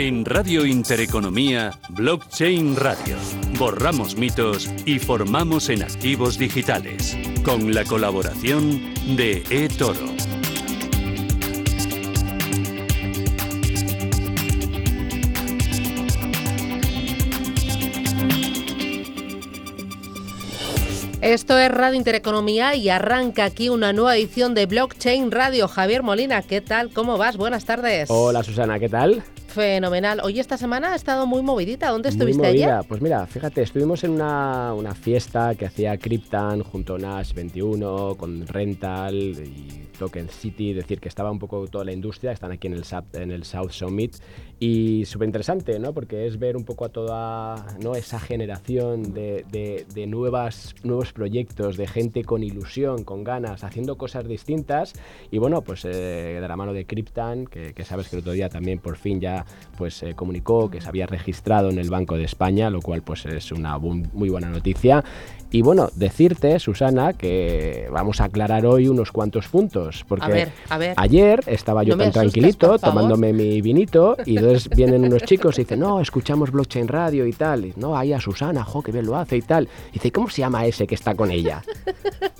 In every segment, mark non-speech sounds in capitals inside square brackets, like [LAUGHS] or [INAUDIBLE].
En Radio Intereconomía, Blockchain Radio. Borramos mitos y formamos en activos digitales. Con la colaboración de eToro. Esto es Radio Intereconomía y arranca aquí una nueva edición de Blockchain Radio. Javier Molina, ¿qué tal? ¿Cómo vas? Buenas tardes. Hola Susana, ¿qué tal? Fenomenal. Hoy esta semana ha estado muy movidita. ¿Dónde estuviste muy movida. ayer? Pues mira, fíjate, estuvimos en una, una fiesta que hacía Cryptan junto a Nash 21 con Rental y Token City, decir que estaba un poco toda la industria, están aquí en el, en el South Summit y súper interesante, ¿no? Porque es ver un poco a toda ¿no? esa generación de, de, nuevas, nuevos proyectos, de gente con ilusión, con ganas, haciendo cosas distintas y bueno, pues eh, de la mano de Cryptan, que, que, sabes que el otro día también por fin ya pues eh, comunicó que se había registrado en el Banco de España, lo cual pues es una muy buena noticia y bueno, decirte, Susana, que vamos a aclarar hoy unos cuantos puntos. Porque ayer estaba yo tan tranquilito tomándome mi vinito y entonces vienen unos chicos y dicen, no, escuchamos blockchain radio y tal. Y, no, ahí a Susana, jo, que bien lo hace y tal. Y dice, ¿cómo se llama ese que está con ella?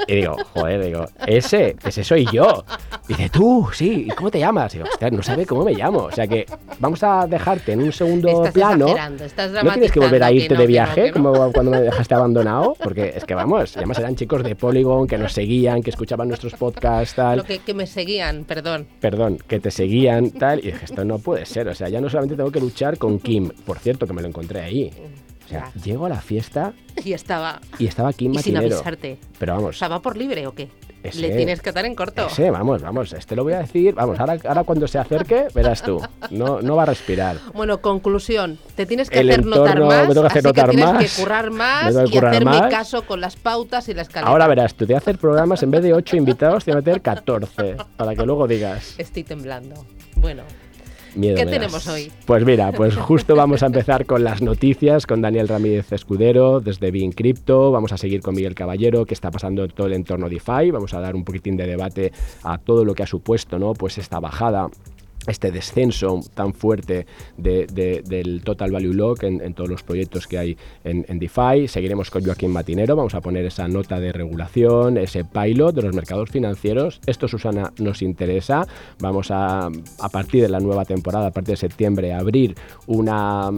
Y digo, joder, digo, ese, ese soy yo. Y dice, tú, sí, ¿y cómo te llamas? Y digo, no sabe cómo me llamo. O sea que vamos a dejarte en un segundo plano. no tienes que volver a irte de viaje como cuando me dejaste abandonado, porque es que vamos, además eran chicos de Polygon que nos seguían, que escuchaban nuestros podcasts, tal. Lo que, que me seguían, perdón. Perdón, que te seguían, tal. Y dije, esto no puede ser. O sea, ya no solamente tengo que luchar con Kim, por cierto, que me lo encontré ahí. O sea, llego a la fiesta. Y estaba. Y estaba Kim y sin avisarte. Pero vamos. ¿Estaba por libre o qué? Le tienes que dar en corto. Sí, vamos, vamos. Este lo voy a decir. Vamos, ahora, ahora cuando se acerque, verás tú. No, no va a respirar. Bueno, conclusión. Te tienes que hacer notar más. Me tengo que hacer así que tienes que currar más y hacerme caso con las pautas y la escalera. Ahora verás, tú te hacer programas en vez de 8 invitados, te voy a meter 14. Para que luego digas. Estoy temblando. Bueno. ¿Qué tenemos hoy? Pues mira, pues [LAUGHS] justo vamos a empezar con las noticias con Daniel Ramírez Escudero desde Bean Crypto. Vamos a seguir con Miguel Caballero, que está pasando en todo el entorno DeFi. Vamos a dar un poquitín de debate a todo lo que ha supuesto, ¿no? Pues esta bajada este descenso tan fuerte del Total Value Lock en, todos los proyectos que hay en, DeFi. Seguiremos con Joaquín Matinero, vamos a poner esa nota de regulación, ese pilot de los mercados financieros. Esto, Susana, nos interesa. Vamos a, a partir de la nueva temporada, a partir de septiembre, abrir una,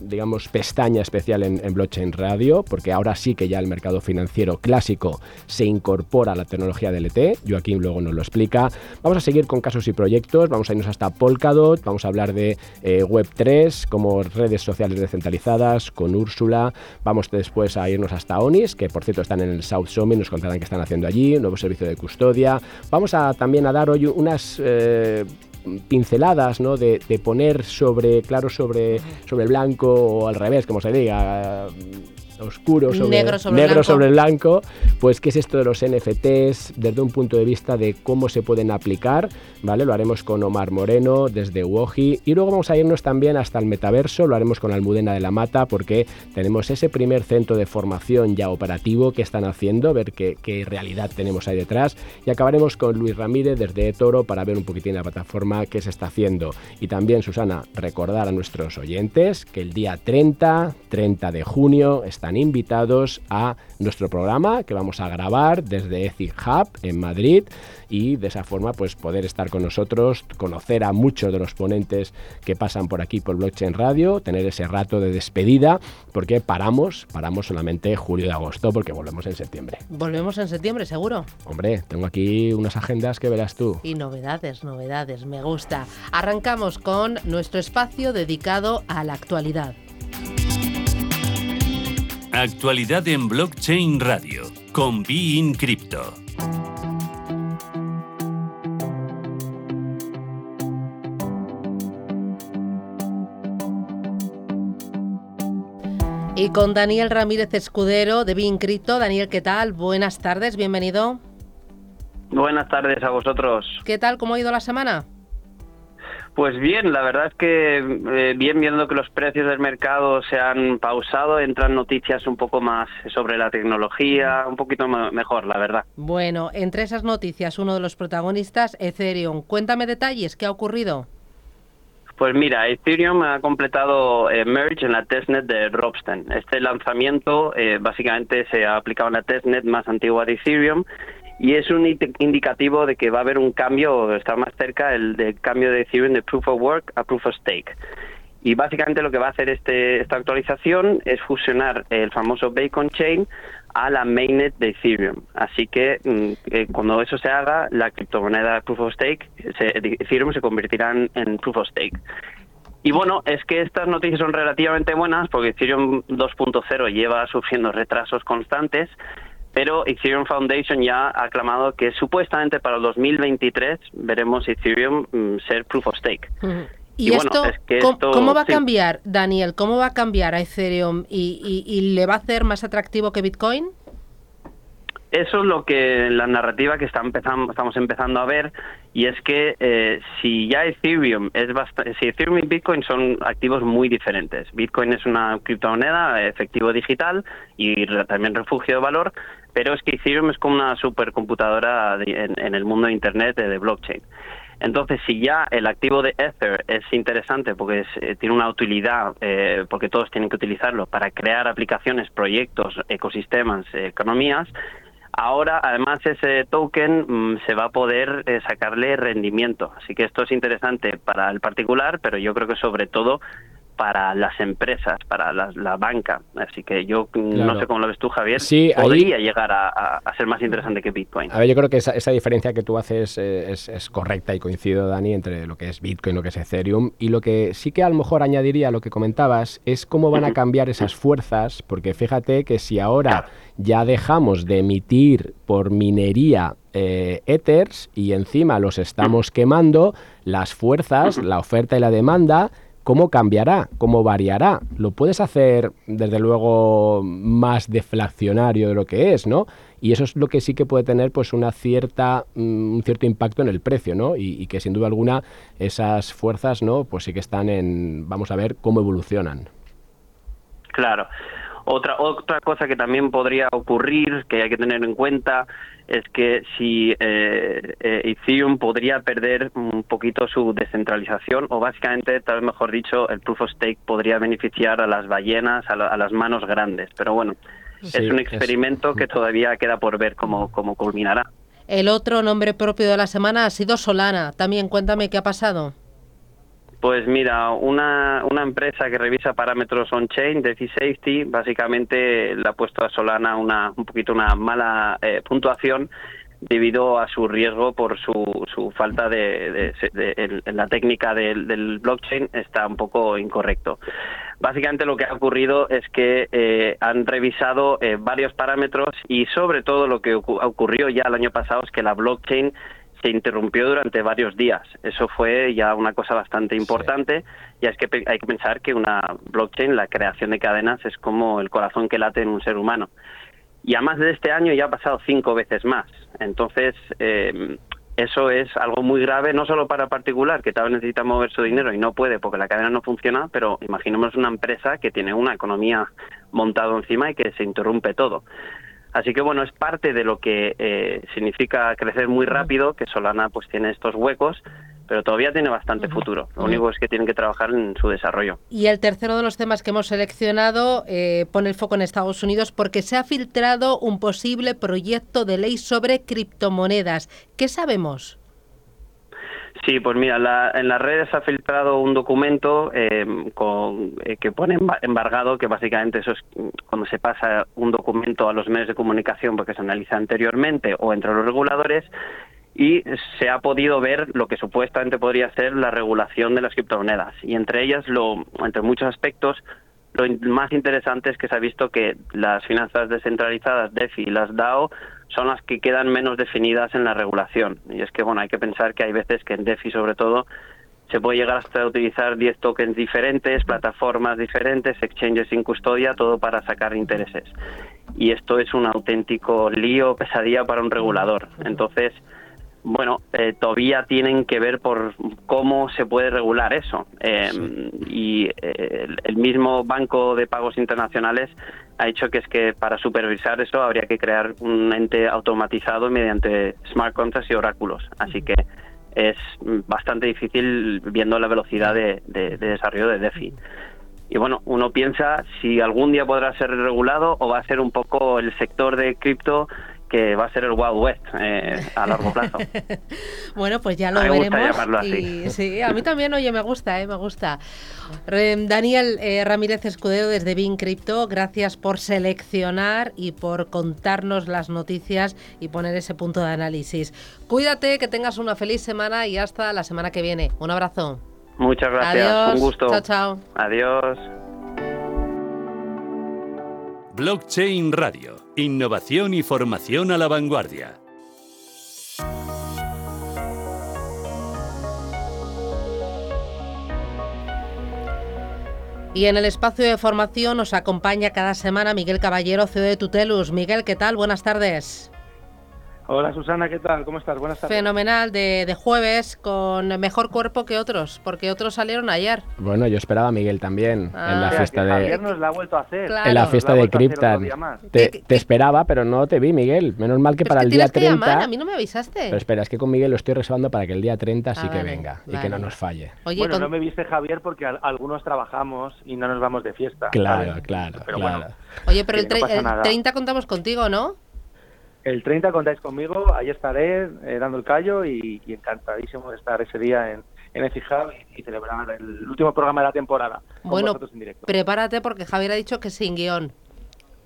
digamos, pestaña especial en, Blockchain Radio, porque ahora sí que ya el mercado financiero clásico se incorpora a la tecnología DLT. Joaquín luego nos lo explica. Vamos a seguir con casos y proyectos, vamos a irnos hasta Polkadot, vamos a hablar de eh, Web3 como redes sociales descentralizadas con Úrsula, vamos después a irnos hasta Onis, que por cierto están en el South Summit, nos contarán qué están haciendo allí, nuevo servicio de custodia, vamos a también a dar hoy unas... Eh, pinceladas, ¿no? De, poner sobre, claro, sobre, sobre blanco o al revés, como se diga, oscuro sobre negro sobre, negro sobre blanco, pues qué es esto de los NFTs desde un punto de vista de cómo se pueden aplicar, ¿vale? Lo haremos con Omar Moreno desde Woji y luego vamos a irnos también hasta el metaverso, lo haremos con Almudena de la Mata porque tenemos ese primer centro de formación ya operativo que están haciendo, ver qué, qué realidad tenemos ahí detrás y acabaremos con Luis Ramírez desde Toro para ver un poquitín la plataforma que se está haciendo. Y también Susana, recordar a nuestros oyentes que el día 30, 30 de junio está invitados a nuestro programa que vamos a grabar desde Ethic Hub en Madrid y de esa forma pues poder estar con nosotros, conocer a muchos de los ponentes que pasan por aquí por Blockchain Radio, tener ese rato de despedida porque paramos, paramos solamente julio y agosto porque volvemos en septiembre. Volvemos en septiembre, seguro. Hombre, tengo aquí unas agendas que verás tú. Y novedades, novedades, me gusta. Arrancamos con nuestro espacio dedicado a la actualidad. Actualidad en Blockchain Radio con Be Crypto. Y con Daniel Ramírez Escudero de Bean Crypto. Daniel, ¿qué tal? Buenas tardes, bienvenido. Buenas tardes a vosotros. ¿Qué tal? ¿Cómo ha ido la semana? Pues bien, la verdad es que eh, bien viendo que los precios del mercado se han pausado, entran noticias un poco más sobre la tecnología, un poquito mejor, la verdad. Bueno, entre esas noticias, uno de los protagonistas, Ethereum. Cuéntame detalles, ¿qué ha ocurrido? Pues mira, Ethereum ha completado eh, merge en la testnet de Ropsten. Este lanzamiento eh, básicamente se ha aplicado en la testnet más antigua de Ethereum y es un indicativo de que va a haber un cambio, está más cerca el cambio de Ethereum de Proof of Work a Proof of Stake. Y básicamente lo que va a hacer este, esta actualización es fusionar el famoso Bacon Chain a la mainnet de Ethereum. Así que mm, cuando eso se haga, la criptomoneda Proof of Stake, Ethereum se convertirá en Proof of Stake. Y bueno, es que estas noticias son relativamente buenas porque Ethereum 2.0 lleva sufriendo retrasos constantes pero Ethereum Foundation ya ha aclamado que supuestamente para el 2023 veremos Ethereum mm, ser proof of stake. ¿Y, esto, ¿cómo, va a cambiar, Daniel? ¿Cómo va a cambiar a Ethereum y, le va a hacer más atractivo que Bitcoin? Eso es lo que la narrativa que está empezando, estamos empezando a ver y es que eh, si ya Ethereum es bastante, si Ethereum y Bitcoin son activos muy diferentes. Bitcoin es una criptomoneda efectivo digital y también refugio de valor, pero es que Ethereum es como una supercomputadora en, el mundo de Internet de, blockchain. Entonces, si ya el activo de Ether es interesante porque eh, tiene una utilidad, eh, porque todos tienen que utilizarlo para crear aplicaciones, proyectos, ecosistemas, economías, ahora además ese token mm, se va a poder eh, sacarle rendimiento. Así que esto es interesante para el particular, pero yo creo que sobre todo para las empresas, para la, banca. Así que yo no sé cómo lo ves tú, Javier. Sí, podría llegar a, ser más interesante que Bitcoin. A ver, yo creo que esa, esa diferencia que tú haces eh, es, correcta y coincido, Dani, entre lo que es Bitcoin y lo que es Ethereum. Y lo que sí que a lo mejor añadiría a lo que comentabas es cómo van a cambiar esas fuerzas, porque fíjate que si ahora ya dejamos de emitir por minería eh, Ethers y encima los estamos quemando, las fuerzas, la oferta y la demanda ¿Cómo cambiará? ¿Cómo variará? Lo puedes hacer, desde luego, más deflacionario de lo que es, ¿no? Y eso es lo que sí que puede tener pues una cierta, mm, un cierto impacto en el precio, ¿no? Y, que sin duda alguna esas fuerzas, ¿no? Pues sí que están en, vamos a ver cómo evolucionan. Claro. Otra, otra cosa que también podría ocurrir, que hay que tener en cuenta, es que si eh, eh, Ethereum podría perder un poquito su descentralización o básicamente, tal vez mejor dicho, el proof of stake podría beneficiar a las ballenas, a, las manos grandes. Pero bueno, es un experimento que todavía queda por ver cómo, cómo culminará. El otro nombre propio de la semana ha sido Solana. También cuéntame qué ha pasado. Pues mira, una, una empresa que revisa parámetros on-chain, DeFi Safety, básicamente le ha puesto a Solana una, un poquito una mala eh, puntuación debido a su riesgo por su, su falta de, en la técnica del, blockchain está un poco incorrecto. Básicamente lo que ha ocurrido es que eh, han revisado eh, varios parámetros y sobre todo lo que ocurrió ya el año pasado es que la blockchain se interrumpió durante varios días. Eso fue ya una cosa bastante importante. Ya es que hay que pensar que una blockchain, la creación de cadenas, es como el corazón que late en un ser humano. Y además de este año ya ha pasado cinco veces más. Entonces, eh, eso es algo muy grave, no solo para particular, que tal vez necesita mover su dinero y no puede porque la cadena no funciona, pero imaginemos una empresa que tiene una economía montada encima y que se interrumpe todo. Así que bueno, es parte de lo que eh, significa crecer muy rápido, que Solana pues tiene estos huecos, pero todavía tiene bastante futuro. Lo único es que tienen que trabajar en su desarrollo. Y el tercero de los temas que hemos seleccionado eh, pone el foco en Estados Unidos porque se ha filtrado un posible proyecto de ley sobre criptomonedas. ¿Qué sabemos? Sí, pues mira, en las redes ha filtrado un documento eh, con, eh, que pone embargado, que básicamente eso es cuando se pasa un documento a los medios de comunicación porque se analiza anteriormente o entre los reguladores y se ha podido ver lo que supuestamente podría ser la regulación de las criptomonedas. Y entre ellas, lo, entre muchos aspectos, lo más interesante es que se ha visto que las finanzas descentralizadas, DeFi y las DAO son las que quedan menos definidas en la regulación. Y es que, bueno, hay que pensar que hay veces que en DeFi, sobre todo, se puede llegar hasta utilizar 10 tokens diferentes, plataformas diferentes, exchanges sin custodia, todo para sacar intereses. Y esto es un auténtico lío, pesadilla para un regulador. Entonces, bueno, eh, todavía tienen que ver por cómo se puede regular eso. Em, y eh, el mismo Banco de Pagos Internacionales ha dicho que es que para supervisar eso habría que crear un ente automatizado mediante smart contracts y oráculos. Así que es bastante difícil viendo la velocidad de, de desarrollo de DeFi. Y bueno, uno piensa si algún día podrá ser regulado o va a ser un poco el sector de cripto que va a ser el Wild West eh, a largo plazo. [LAUGHS] bueno, pues ya lo veremos. sí, a mí también, oye, me gusta, eh, me gusta. Daniel eh, Ramírez Escudero desde Bin Crypto, gracias por seleccionar y por contarnos las noticias y poner ese punto de análisis. Cuídate, que tengas una feliz semana y hasta la semana que viene. Un abrazo. Muchas gracias, un gusto. Chao, chao. Adiós. Blockchain Radio. Innovación y formación a la vanguardia. Y en el espacio de formación nos acompaña cada semana Miguel Caballero, CEO de Tutelus. Miguel, ¿qué tal? Buenas tardes. Hola Susana, ¿qué tal? ¿Cómo estás? Buenas tardes. Fenomenal, de, jueves, con mejor cuerpo que otros, porque otros salieron ayer. Bueno, yo esperaba a Miguel también en la ah. fiesta de... Javier nos la ha vuelto a hacer. En la fiesta de Cryptan. Te, esperaba, pero no te vi, Miguel. Menos mal que para el día 30... a mí no me avisaste. Pero espera, es que con Miguel lo estoy reservando para que el día 30 sí ah, que venga y que no nos falle. bueno, no me viste Javier porque algunos trabajamos y no nos vamos de fiesta. Claro, claro, pero Bueno, Oye, pero el, el 30 contamos contigo, ¿no? El 30 contáis conmigo, ahí estaré eh, dando el callo y, encantadísimo de estar ese día en, en Ecijab y, celebrar el último programa de la temporada. bueno, prepárate porque Javier ha dicho que sin guion.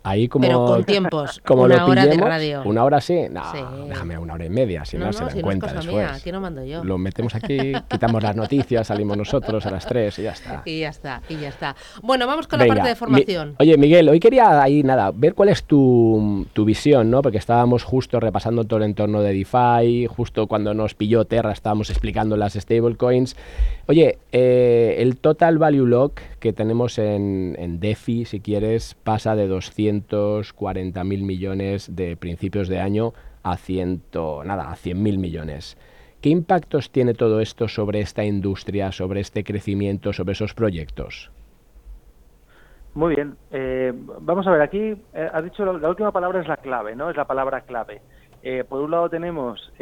Ahí como, Pero con tiempos, [LAUGHS] como una hora de radio. Una hora sí, no, déjame una hora y media, si no, se dan cuenta no después. aquí no mando yo. Lo metemos aquí, [LAUGHS] quitamos las noticias, salimos nosotros a las tres y ya está. Y ya está, y ya está. Bueno, vamos con la parte de formación. oye, Miguel, hoy quería ahí, nada, ver cuál es tu, tu, visión, ¿no? Porque estábamos justo repasando todo el entorno de DeFi, justo cuando nos pilló Terra estábamos explicando las stablecoins. Oye, eh, el total value lock que tenemos en, en DeFi, si quieres, pasa de 200 240 mil millones de principios de año a, ciento, nada, a 100 mil millones. ¿Qué impactos tiene todo esto sobre esta industria, sobre este crecimiento, sobre esos proyectos? Muy bien. Eh, vamos a ver, aquí eh, has dicho la, última palabra es la clave, ¿no? Es la palabra clave. Eh, por un lado tenemos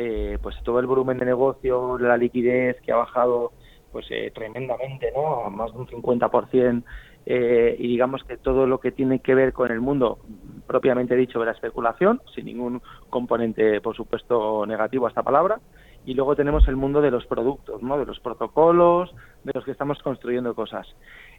pues todo el volumen de negocio, la liquidez que ha bajado pues tremendamente, ¿no? Más de un 50% eh, y digamos que todo lo que tiene que ver con el mundo propiamente dicho de la especulación, sin ningún componente, por supuesto, negativo a esta palabra. Y luego tenemos el mundo de los productos, ¿no? de los protocolos, de los que estamos construyendo cosas.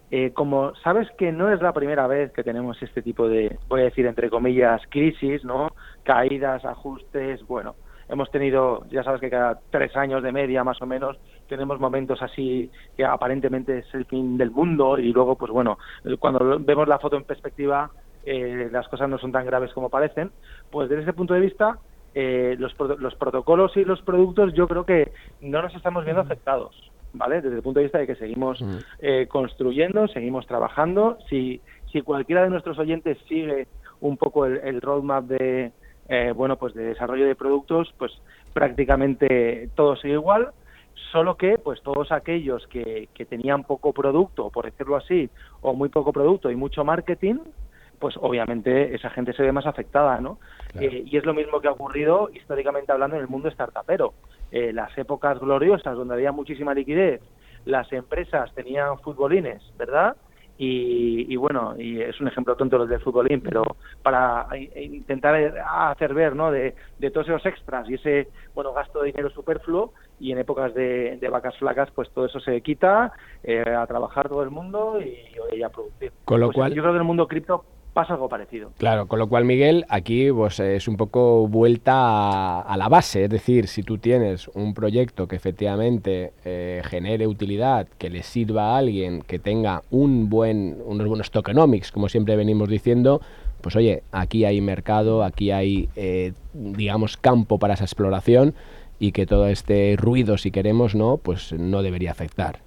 Eh, como sabes que no es la primera vez que tenemos este tipo de, voy a decir entre comillas, crisis, ¿no? Caídas, ajustes, bueno, hemos tenido, ya sabes que cada tres años de media más o menos tenemos momentos así que aparentemente es el fin del mundo y luego, pues bueno, cuando vemos la foto en perspectiva, eh, las cosas no son tan graves como parecen. Pues desde ese punto de vista, eh, los, los protocolos y los productos yo creo que no nos estamos viendo afectados. ¿Vale? Desde el punto de vista de que seguimos eh, construyendo, seguimos trabajando. Si, si cualquiera de nuestros oyentes sigue un poco el roadmap de, eh, bueno, pues de desarrollo de productos, pues prácticamente todo sigue igual, solo que pues todos aquellos que, que tenían poco producto, por decirlo así, o muy poco producto y mucho marketing, pues obviamente esa gente se ve más afectada, ¿no? Eh, y es lo mismo que ha ocurrido históricamente hablando en el mundo startupero. Eh, las épocas gloriosas donde había muchísima liquidez, las empresas tenían futbolines, ¿verdad? Y, bueno, y es un ejemplo tonto los del futbolín, pero para intentar hacer ver ¿no? de, todos esos extras y ese bueno gasto de dinero superfluo y en épocas de, vacas flacas pues todo eso se quita eh, a trabajar todo el mundo y, a producir. Con lo pues cual, yo creo que en el mundo cripto pasa algo parecido. Claro, con lo cual, Miguel, aquí pues, es un poco vuelta a, la base, es decir, si tú tienes un proyecto que efectivamente eh, genere utilidad, que le sirva a alguien, que tenga un buen, unos buenos tokenomics, como siempre venimos diciendo, pues oye, aquí hay mercado, aquí hay, eh, digamos, campo para esa exploración y que todo este ruido, si queremos, no, pues no debería afectar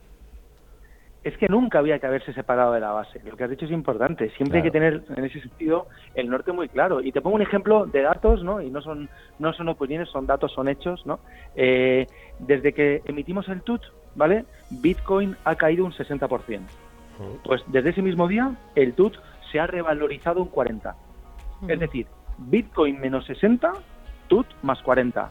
es que nunca había que haberse separado de la base. Lo que has dicho es importante. Siempre hay que tener, en ese sentido, el norte muy claro. Y te pongo un ejemplo de datos, ¿no? Y no son, no son opiniones, son datos, son hechos, ¿no? Eh, desde que emitimos el TUT, ¿vale? Bitcoin ha caído un 60%. Pues desde ese mismo día, el TUT se ha revalorizado un 40%. Es decir, Bitcoin menos 60, TUT más 40.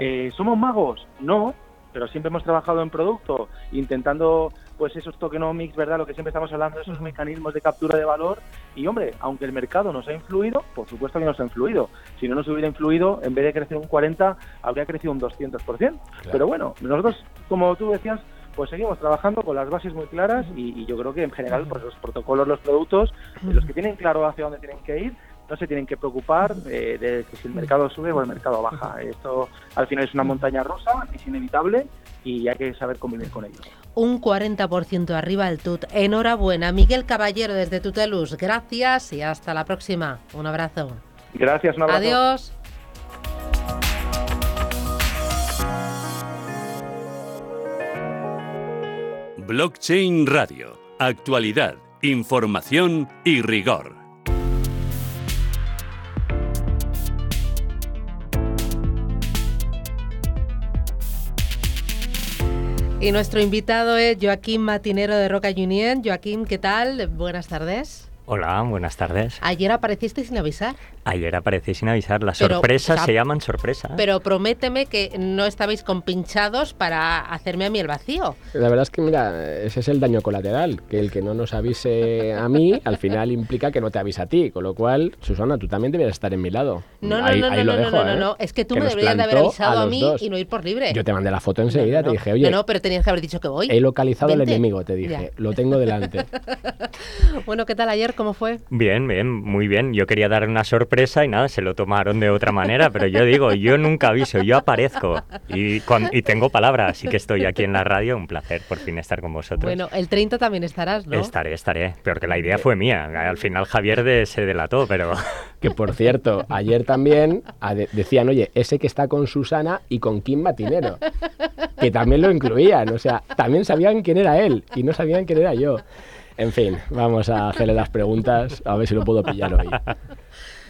Eh, ¿Somos magos? No, pero siempre hemos trabajado en producto, intentando pues esos tokenomics, ¿verdad? Lo que siempre estamos hablando, esos mecanismos de captura de valor. Y hombre, aunque el mercado nos ha influido, por supuesto que nos ha influido. Si no nos hubiera influido, en vez de crecer un 40, habría crecido un 200%. Pero bueno, nosotros, como tú decías, pues seguimos trabajando con las bases muy claras y, yo creo que en general pues los protocolos, los productos, los que tienen claro hacia dónde tienen que ir, no se tienen que preocupar eh, de que si el mercado sube o el mercado baja. Esto al final es una montaña rosa, es inevitable y hay que saber convivir con ello. Un 40% arriba el TUT. Enhorabuena, Miguel Caballero desde Tutelus. Gracias y hasta la próxima. Un abrazo. Gracias, un abrazo. Adiós. Blockchain Radio. Actualidad, información y rigor. Y nuestro invitado es Joaquín Matinero de Roca Union. Joaquín, ¿qué tal? Buenas tardes. Hola, buenas tardes. Ayer apareciste sin avisar. Ayer aparecí sin avisar. Las sorpresas se llaman sorpresas. Pero prométeme que no estabais compinchados para hacerme a mí el vacío. La verdad es que, mira, ese es el daño colateral. Que el que no nos avise a mí, al final implica que no te avisa a ti. Con lo cual, Susana, tú también deberías estar en mi lado. No, no, no, no, no, no, ¿eh? no, Es que tú me deberías de haber avisado a, mí y no ir por libre. Yo te mandé la foto enseguida, te dije, oye. No, no, pero tenías que haber dicho que voy. He localizado al enemigo, te dije. Lo tengo delante. [LAUGHS] bueno, ¿qué tal ayer? ¿Cómo fue? Bien, bien, muy bien. Yo quería dar una sorpresa y nada, se lo tomaron de otra manera, pero yo digo, yo nunca aviso, yo aparezco y, y tengo palabra, así que estoy aquí en la radio, un placer por fin estar con vosotros. Bueno, el 30 también estarás, ¿no? Estaré, estaré, pero que la idea fue mía, al final Javier de, se delató, pero... [LAUGHS] Que por cierto, ayer también decían, oye, ese que está con Susana y con Kim Matinero, que también lo incluían, o sea, también sabían quién era él y no sabían quién era yo. En fin, vamos a hacerle las preguntas, a ver si lo puedo pillar hoy.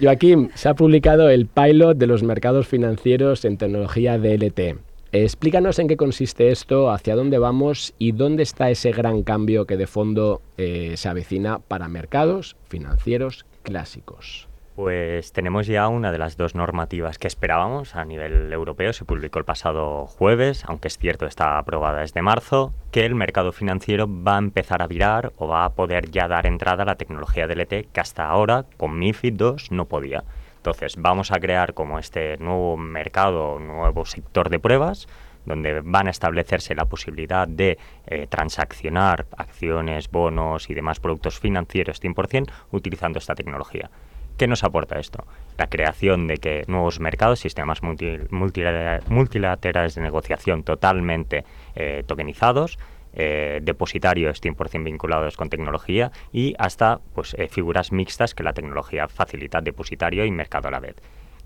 Joaquín, se ha publicado el pilot de los mercados financieros en tecnología DLT. Explícanos en qué consiste esto, hacia dónde vamos y dónde está ese gran cambio que de fondo eh, se avecina para mercados financieros clásicos. Pues tenemos ya una de las dos normativas que esperábamos a nivel europeo. Se publicó el pasado jueves, aunque es cierto está aprobada desde marzo, que el mercado financiero va a empezar a virar o va a poder ya dar entrada a la tecnología DLT que hasta ahora con MIFID 2 no podía. Entonces vamos a crear como este nuevo mercado, nuevo sector de pruebas donde van a establecerse la posibilidad de eh, transaccionar acciones, bonos y demás productos financieros 100% utilizando esta tecnología. ¿Qué nos aporta esto? La creación de que nuevos mercados, sistemas multilaterales de negociación totalmente eh, tokenizados, eh, depositarios 100% vinculados con tecnología y hasta pues, eh, figuras mixtas que la tecnología facilita depositario y mercado a la vez.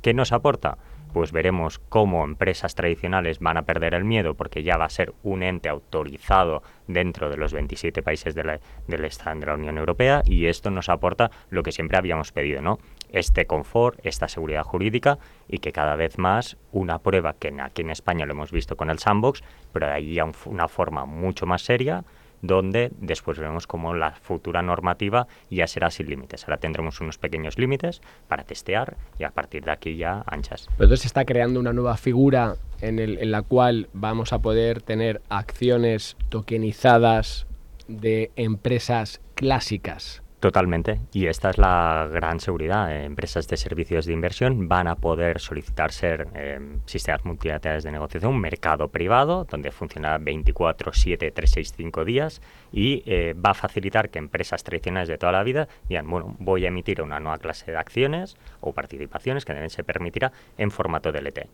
¿Qué nos aporta? Pues veremos cómo empresas tradicionales van a perder el miedo porque ya va a ser un ente autorizado dentro de los 27 países de del de la Unión Europea y esto nos aporta lo que siempre habíamos pedido, ¿no? Este confort, esta seguridad jurídica y que cada vez más una prueba que aquí en España lo hemos visto con el sandbox, pero ahí ya una forma mucho más seria, donde después vemos cómo la futura normativa ya será sin límites. Ahora tendremos unos pequeños límites para testear y a partir de aquí ya anchas. Pero entonces se está creando una nueva figura en, el, en la cual vamos a poder tener acciones tokenizadas de empresas clásicas Totalmente. Y esta es la gran seguridad. Empresas de servicios de inversión van a poder solicitar ser eh, sistemas multilaterales de negociación, un mercado privado donde funciona 24, 7, 3, 6, 5 días y eh, va a facilitar que empresas tradicionales de toda la vida digan, bueno, voy a emitir una nueva clase de acciones o participaciones que deben se permitirá en formato DLT.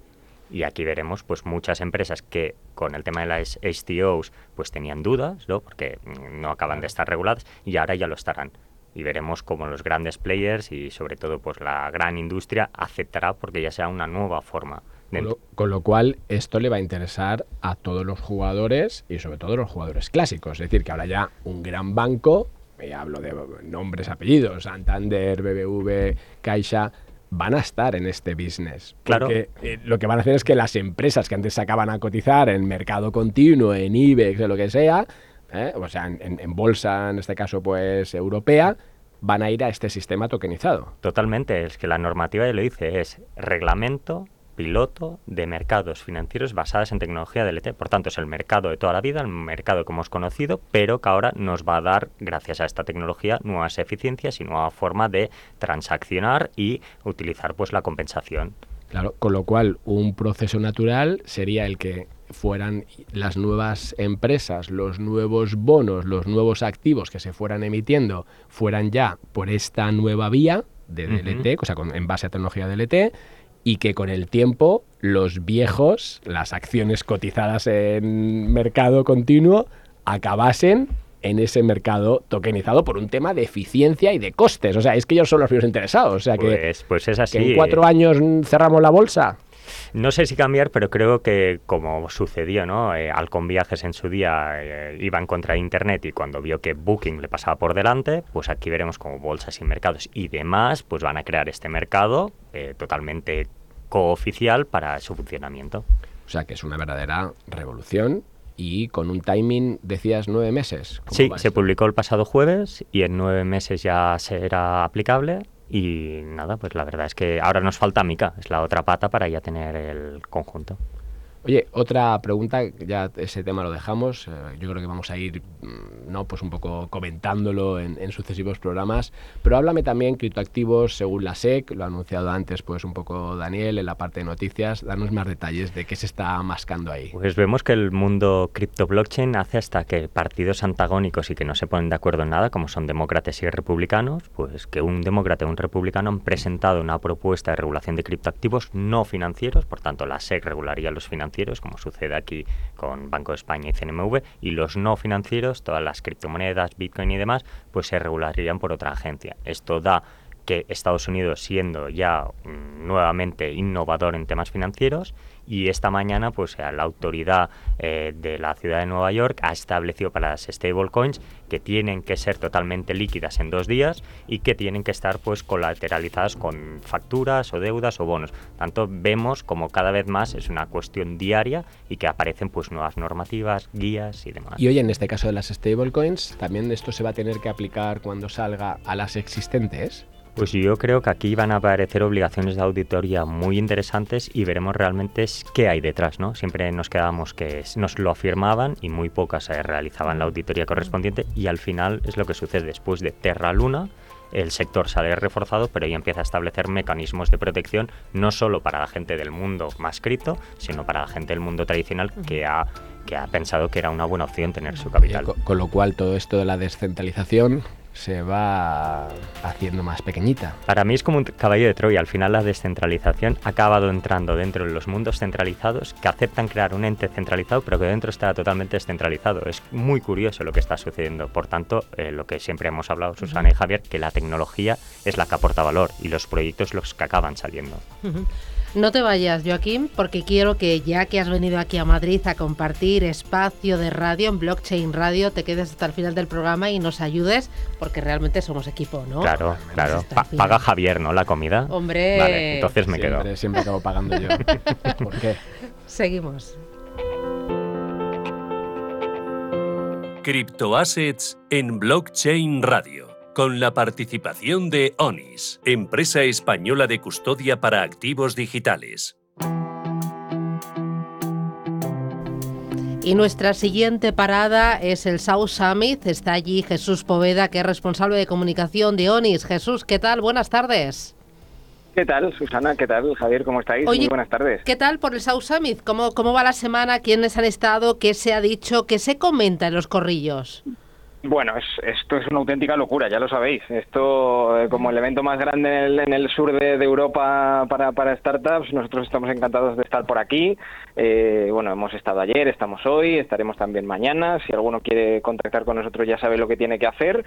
Y aquí veremos pues muchas empresas que con el tema de las HTOs pues tenían dudas, ¿no? porque mm, no acaban de estar reguladas y ahora ya lo estarán y veremos cómo los grandes players y sobre todo pues la gran industria aceptará porque ya sea una nueva forma. Con lo, cual esto le va a interesar a todos los jugadores y sobre todo los jugadores clásicos. Es decir, que ahora ya un gran banco, me hablo de nombres, apellidos, Santander, BBV, Caixa, van a estar en este business. Claro. Porque eh, lo que van a hacer es que las empresas que antes se acaban a cotizar en mercado continuo, en IBEX o lo que sea, ¿eh? o sea, en, bolsa, en este caso, pues europea, van a ir a este sistema tokenizado. Totalmente, es que la normativa ya lo dice, es reglamento piloto de mercados financieros basados en tecnología DLT. Por tanto, es el mercado de toda la vida, el mercado que hemos conocido, pero que ahora nos va a dar, gracias a esta tecnología, nuevas eficiencias y nueva forma de transaccionar y utilizar pues la compensación. Claro, con lo cual un proceso natural sería el que fueran las nuevas empresas, los nuevos bonos, los nuevos activos que se fueran emitiendo, fueran ya por esta nueva vía de DLT, o sea, en base a tecnología DLT, y que con el tiempo los viejos, las acciones cotizadas en mercado continuo, acabasen en ese mercado tokenizado por un tema de eficiencia y de costes. O sea, es que ellos son los primeros interesados. O sea, que, pues, pues es así. en cuatro años cerramos la bolsa. No sé si cambiar, pero creo que como sucedió, ¿no? Eh, Alcon Viajes en su día eh, iba en contra de Internet y cuando vio que Booking le pasaba por delante, pues aquí veremos como bolsas y mercados y demás, pues van a crear este mercado eh, totalmente cooficial para su funcionamiento. O sea que es una verdadera revolución y con un timing, decías, nueve meses. Sí, se publicó el pasado jueves y en nueve meses ya será aplicable y nada, pues la verdad es que ahora nos falta Mica, es la otra pata para ya tener el conjunto. Oye, otra pregunta, ya ese tema lo dejamos, eh, yo creo que vamos a ir, mm, no, pues un poco comentándolo en, sucesivos programas, pero háblame también criptoactivos según la SEC, lo ha anunciado antes pues un poco Daniel en la parte de noticias, danos más detalles de qué se está mascando ahí. Pues vemos que el mundo cripto blockchain hace hasta que partidos antagónicos y que no se ponen de acuerdo en nada, como son demócratas y republicanos, pues que un demócrata y un republicano han presentado una propuesta de regulación de criptoactivos no financieros, por tanto la SEC regularía los financieros como sucede aquí con Banco de España y CNMV, y los no financieros, todas las criptomonedas, Bitcoin y demás, pues se regularían por otra agencia. Esto da que Estados Unidos, siendo ya nuevamente innovador en temas financieros, y esta mañana pues la autoridad eh, de la ciudad de Nueva York ha establecido para las stablecoins que tienen que ser totalmente líquidas en dos días y que tienen que estar pues colateralizadas con facturas o deudas o bonos. Tanto vemos como cada vez más es una cuestión diaria y que aparecen pues nuevas normativas, guías y demás. Y hoy en este caso de las stablecoins, también esto se va a tener que aplicar cuando salga a las existentes. Pues yo creo que aquí van a aparecer obligaciones de auditoría muy interesantes y veremos realmente qué hay detrás, ¿no? Siempre nos quedábamos que nos lo afirmaban y muy pocas se realizaban la auditoría correspondiente y al final es lo que sucede después de Terra Luna, el sector sale reforzado, pero ya empieza a establecer mecanismos de protección no solo para la gente del mundo más cripto, sino para la gente del mundo tradicional que ha, que ha pensado que era una buena opción tener su capital. con lo cual todo esto de la descentralización se va haciendo más pequeñita. Para mí es como un caballo de Troya. Al final la descentralización ha acabado entrando dentro de los mundos centralizados que aceptan crear un ente centralizado pero que dentro está totalmente descentralizado. Es muy curioso lo que está sucediendo. Por tanto, eh, lo que siempre hemos hablado Susana y Javier, que la tecnología es la que aporta valor y los proyectos los que acaban saliendo. No te vayas, Joaquín, porque quiero que ya que has venido aquí a Madrid a compartir espacio de radio en Blockchain Radio, te quedes hasta el final del programa y nos ayudes, porque realmente somos equipo, ¿no? Claro, claro. paga Javier, ¿no? La comida. Hombre. Vale, entonces me quedo. Siempre acabo pagando yo. [LAUGHS] ¿Por qué? Seguimos. Criptoassets en Blockchain Radio con la participación de ONIS, empresa española de custodia para activos digitales. Y nuestra siguiente parada es el South Summit. Está allí Jesús Poveda, que es responsable de comunicación de ONIS. Jesús, ¿qué tal? Buenas tardes. ¿Qué tal, Susana? ¿Qué tal, Javier? ¿Cómo estáis? Muy buenas tardes. ¿Qué tal por el South Summit? ¿Cómo, ¿Cómo va la semana? ¿Quiénes han estado? ¿Qué se ha dicho? ¿Qué se comenta en los corrillos? Bueno, esto es una auténtica locura, ya lo sabéis. Esto, eh, como el evento más grande en el, sur de, Europa para, startups, nosotros estamos encantados de estar por aquí. Eh, bueno, hemos estado ayer, estamos hoy, estaremos también mañana. Si alguno quiere contactar con nosotros ya sabe lo que tiene que hacer.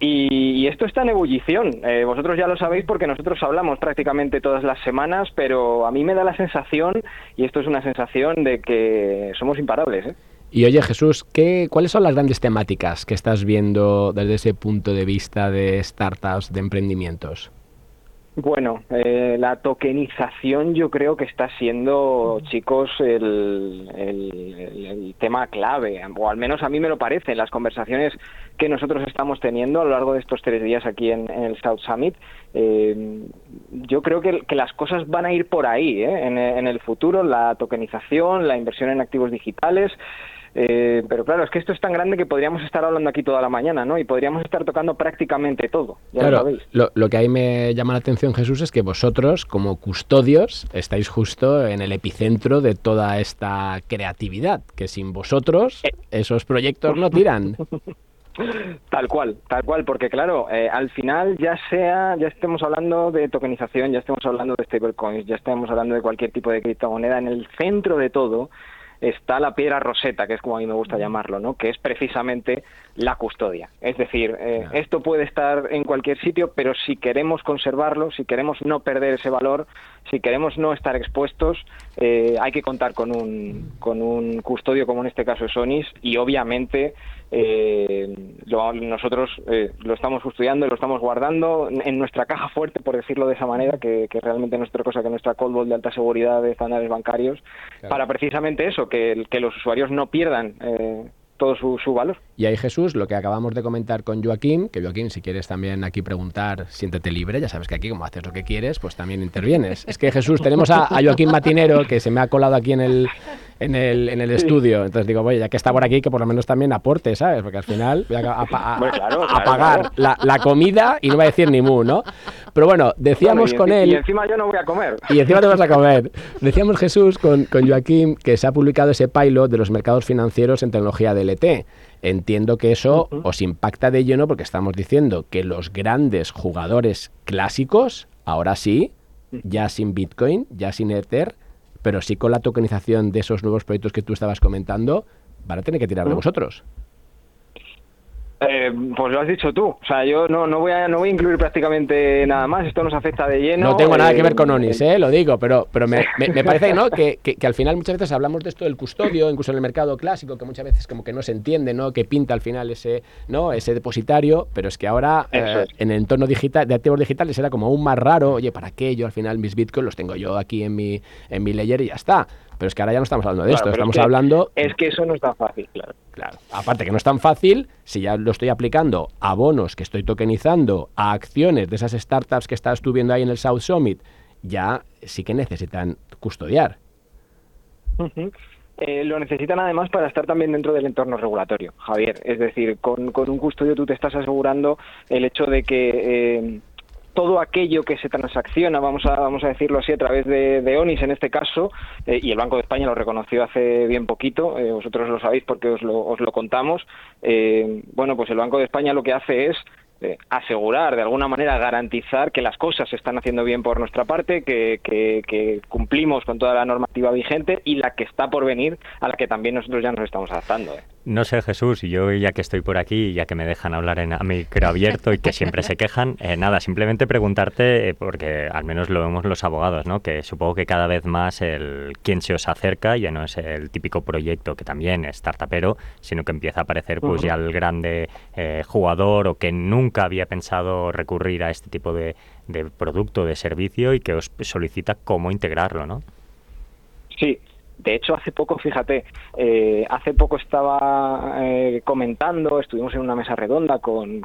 Y, esto está en ebullición. Eh, vosotros ya lo sabéis porque nosotros hablamos prácticamente todas las semanas, pero a mí me da la sensación, y esto es una sensación de que somos imparables. ¿eh? Y oye Jesús, ¿qué, ¿cuáles son las grandes temáticas que estás viendo desde ese punto de vista de startups, de emprendimientos? Bueno, eh, la tokenización yo creo que está siendo, chicos, el, tema clave, o al menos a mí me lo parece, en las conversaciones que nosotros estamos teniendo a lo largo de estos tres días aquí en, el South Summit, Eh, yo creo que, las cosas van a ir por ahí ¿eh? en, el futuro, la tokenización, la inversión en activos digitales. Eh, pero claro, es que esto es tan grande que podríamos estar hablando aquí toda la mañana, ¿no? Y podríamos estar tocando prácticamente todo. Ya lo, sabéis. Lo, que ahí me llama la atención, Jesús, es que vosotros, como custodios, estáis justo en el epicentro de toda esta creatividad, que sin vosotros esos proyectos no tiran. [LAUGHS] Tal cual, tal cual, porque claro, eh, al final ya sea, ya estemos hablando de tokenización, ya estemos hablando de stablecoins, ya estemos hablando de cualquier tipo de criptomoneda, en el centro de todo está la piedra roseta, que es como a mí me gusta llamarlo, ¿no? que es precisamente la custodia. Es decir, eh, esto puede estar en cualquier sitio, pero si queremos conservarlo, si queremos no perder ese valor, si queremos no estar expuestos, eh, hay que contar con un, con un custodio como en este caso es Sonis y obviamente eh, nosotros eh, lo estamos estudiando, lo estamos guardando en nuestra caja fuerte, por decirlo de esa manera, que, realmente no es otra cosa que nuestra cold vault de alta seguridad de estándares bancarios, para precisamente eso, que, que los usuarios no pierdan eh, todo su, valor. Y ahí Jesús, lo que acabamos de comentar con Joaquín, que Joaquín, si quieres también aquí preguntar, siéntete libre, ya sabes que aquí como haces lo que quieres, pues también intervienes. es que Jesús, tenemos a Joaquín Matinero, que se me ha colado aquí en el, en el, en el estudio. Entonces digo, oye, ya que está por aquí, que por lo menos también aporte, ¿sabes? Porque al final voy a, pagar La, la, comida y no va a decir ni mu, ¿no? Pero bueno, decíamos con él... Y encima yo no voy a comer. Y encima te vas a comer. Decíamos Jesús con, con Joaquín que se ha publicado ese pilot de los mercados financieros en tecnología DLT. Entiendo que eso os impacta de lleno porque estamos diciendo que los grandes jugadores clásicos, ahora sí, ya sin Bitcoin, ya sin Ether, pero sí con la tokenización de esos nuevos proyectos que tú estabas comentando, van a tener que tirar de vosotros. Eh, pues lo has dicho tú. O sea, yo no, no, voy a, no voy a incluir prácticamente nada más. Esto nos afecta de lleno. No tengo nada que ver con eh, Onis, ¿eh? lo digo, pero, pero me, me, parece ¿no? [LAUGHS] Que, que, al final muchas veces hablamos de esto del custodio, incluso en el mercado clásico, que muchas veces como que no se entiende, ¿no? Que pinta al final ese, ¿no? ese depositario, pero es que ahora eh, en el entorno digital, de activos digitales era como aún más raro. Oye, ¿para qué yo al final mis bitcoins los tengo yo aquí en mi, en mi layer y ya está? Pero es que ahora ya no estamos hablando de esto, estamos hablando... Es que eso no es tan fácil, claro. Claro. Aparte que no es tan fácil, si ya lo estoy aplicando a bonos que estoy tokenizando, a acciones de esas startups que estás tú viendo ahí en el South Summit, ya sí que necesitan custodiar. Eh, lo necesitan además para estar también dentro del entorno regulatorio, Javier. Es decir, con, un custodio tú te estás asegurando el hecho de que... Eh, todo aquello que se transacciona, vamos a, vamos a decirlo así, a través de, ONIS en este caso, eh, y el Banco de España lo reconoció hace bien poquito, eh, vosotros lo sabéis porque os lo, os lo contamos, eh, bueno, pues el Banco de España lo que hace es asegurar, de alguna manera garantizar que las cosas se están haciendo bien por nuestra parte, que, que, cumplimos con toda la normativa vigente y la que está por venir, a la que también nosotros ya nos estamos adaptando. No sé, Jesús, y yo ya que estoy por aquí, ya que me dejan hablar en, a micro abierto y que siempre se quejan, eh, nada, simplemente preguntarte, eh, porque al menos lo vemos los abogados, ¿no? que supongo que cada vez más el quien se os acerca ya no es el típico proyecto que también es startupero, sino que empieza a aparecer pues ya el grande eh, jugador o que nunca había pensado recurrir a este tipo de, de producto, de servicio y que os solicita cómo integrarlo, ¿no? Sí, de hecho, hace poco, fíjate, eh, hace poco estaba eh, comentando, estuvimos en una mesa redonda con,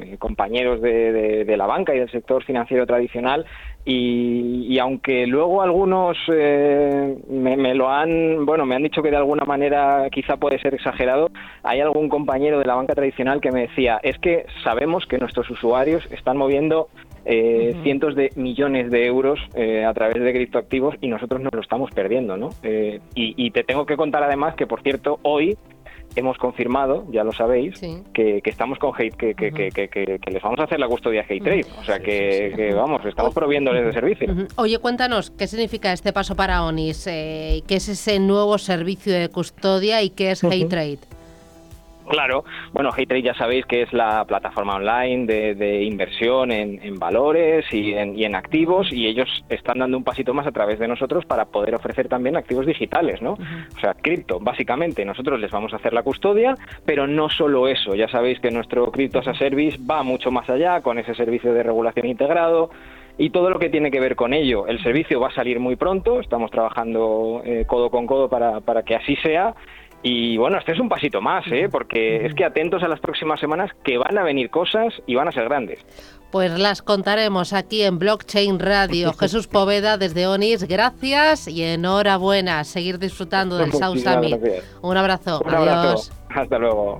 eh, compañeros de, la banca y del sector financiero tradicional y, aunque luego algunos me, me, lo han, bueno, me han dicho que de alguna manera quizá puede ser exagerado, hay algún compañero de la banca tradicional que me decía, es que sabemos que nuestros usuarios están moviendo eh, cientos de millones de euros eh, a través de criptoactivos y nosotros nos lo estamos perdiendo, ¿no? Eh, y, te tengo que contar además que, por cierto, hoy hemos confirmado, ya lo sabéis, que, estamos con Hate, que, que, les vamos a hacer la custodia Hate Trade. O sea que, vamos, estamos proviéndoles de servicio. Oye, cuéntanos, ¿qué significa este paso para ONIS? ¿Qué es ese nuevo servicio de custodia y qué es Hate Trade? Claro, bueno, Haytrade ya sabéis que es la plataforma online de, inversión en, valores y en, activos y ellos están dando un pasito más a través de nosotros para poder ofrecer también activos digitales, ¿no? O sea, cripto, básicamente nosotros les vamos a hacer la custodia, pero no solo eso, ya sabéis que nuestro Crypto as a Service va mucho más allá con ese servicio de regulación integrado, y todo lo que tiene que ver con ello. El servicio va a salir muy pronto, estamos trabajando eh, codo con codo para, para que así sea Y bueno, este es un pasito más, ¿eh? porque es que atentos a las próximas semanas que van a venir cosas y van a ser grandes. Pues las contaremos aquí en Blockchain Radio. [LAUGHS] Jesús Poveda desde ONIS, gracias y enhorabuena. Seguir disfrutando del South Summit. Un abrazo. Un Adiós. Hasta luego.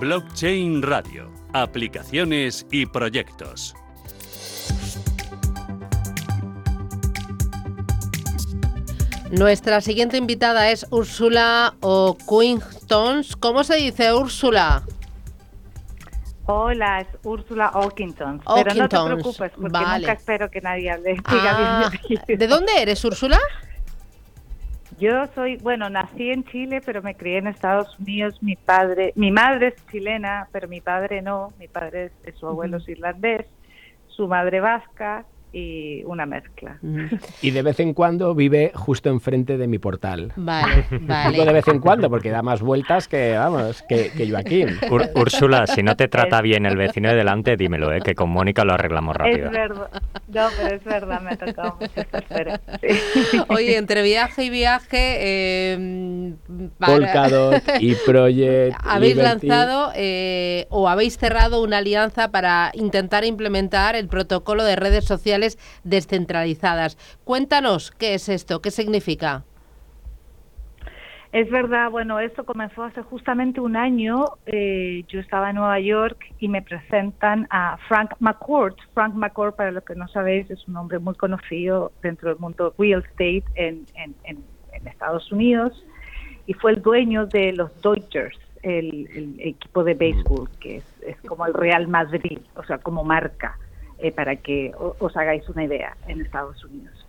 Blockchain Radio. Aplicaciones y proyectos. Nuestra siguiente invitada es Úrsula O'Quintons. ¿Cómo se dice Úrsula? Hola, es Úrsula O'Quintons. Pero no te preocupes, porque nunca espero que nadie hable. [LAUGHS] Ah, ¿De dónde eres, Úrsula? Yo soy, bueno, nací en Chile, pero me crié en Estados Unidos. Mi padre, mi madre es chilena, pero mi padre no. Mi padre es, su abuelo es irlandés, su madre vasca y una mezcla. [LAUGHS] Y de vez en cuando vive justo enfrente de mi portal. Vale, [LAUGHS] vale. de vez en cuando, porque da más vueltas que, vamos, que, que Joaquín. [LAUGHS] Úrsula, si no te trata bien el vecino de delante, dímelo, ¿eh? que con Mónica lo arreglamos rápido. Es verdad, no, pero es verdad, me ha tocado mucho esta Oye, entre viaje y viaje... Eh, Polkadot y Project Habéis lanzado eh, o habéis cerrado una alianza para intentar implementar el protocolo de redes sociales descentralizadas. Cuéntanos qué es esto, qué significa. Es verdad, bueno, esto comenzó hace justamente un año. Eh, yo estaba en Nueva York y me presentan a Frank McCourt. Frank McCourt, para los que no sabéis, es un hombre muy conocido dentro del mundo real estate en, Estados Unidos y fue el dueño de los Dodgers, el, equipo de béisbol, que es, es, como el Real Madrid, o sea, como marca. Eh, para que os hagáis una idea en Estados Unidos.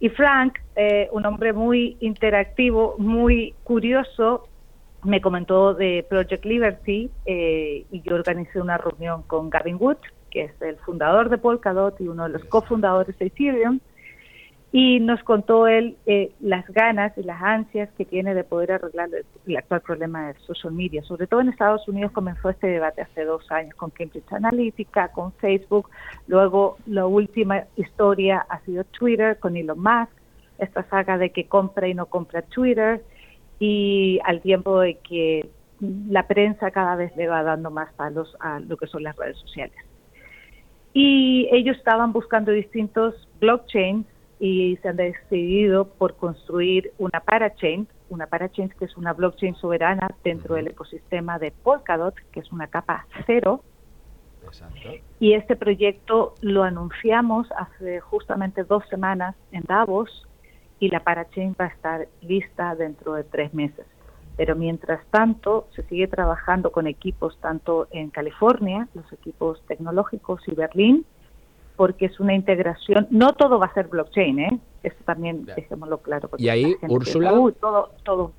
Y Frank, eh, un hombre muy interactivo, muy curioso, me comentó de Project Liberty eh, y yo organicé una reunión con Gavin Wood, que es el fundador de Polkadot y uno de los cofundadores de Ethereum, y nos contó él eh, las ganas y las ansias que tiene de poder arreglar el, actual problema de social media. Sobre todo en Estados Unidos comenzó este debate hace dos años con Cambridge Analytica, con Facebook. Luego la última historia ha sido Twitter con Elon Musk, esta saga de que compra y no compra Twitter y al tiempo de que la prensa cada vez le va dando más palos a lo que son las redes sociales. Y ellos estaban buscando distintos blockchains y se han decidido por construir una parachain, una parachain que es una blockchain soberana dentro del ecosistema de Polkadot, que es una capa cero. Y este proyecto lo anunciamos hace justamente dos semanas en Davos y la parachain va a estar lista dentro de tres meses. Pero mientras tanto, se sigue trabajando con equipos tanto en California, los equipos tecnológicos y Berlín, porque es una integración, no todo va a ser blockchain, ¿eh? Esto también dejémoslo claro. Y ahí, Úrsula, todo, todo.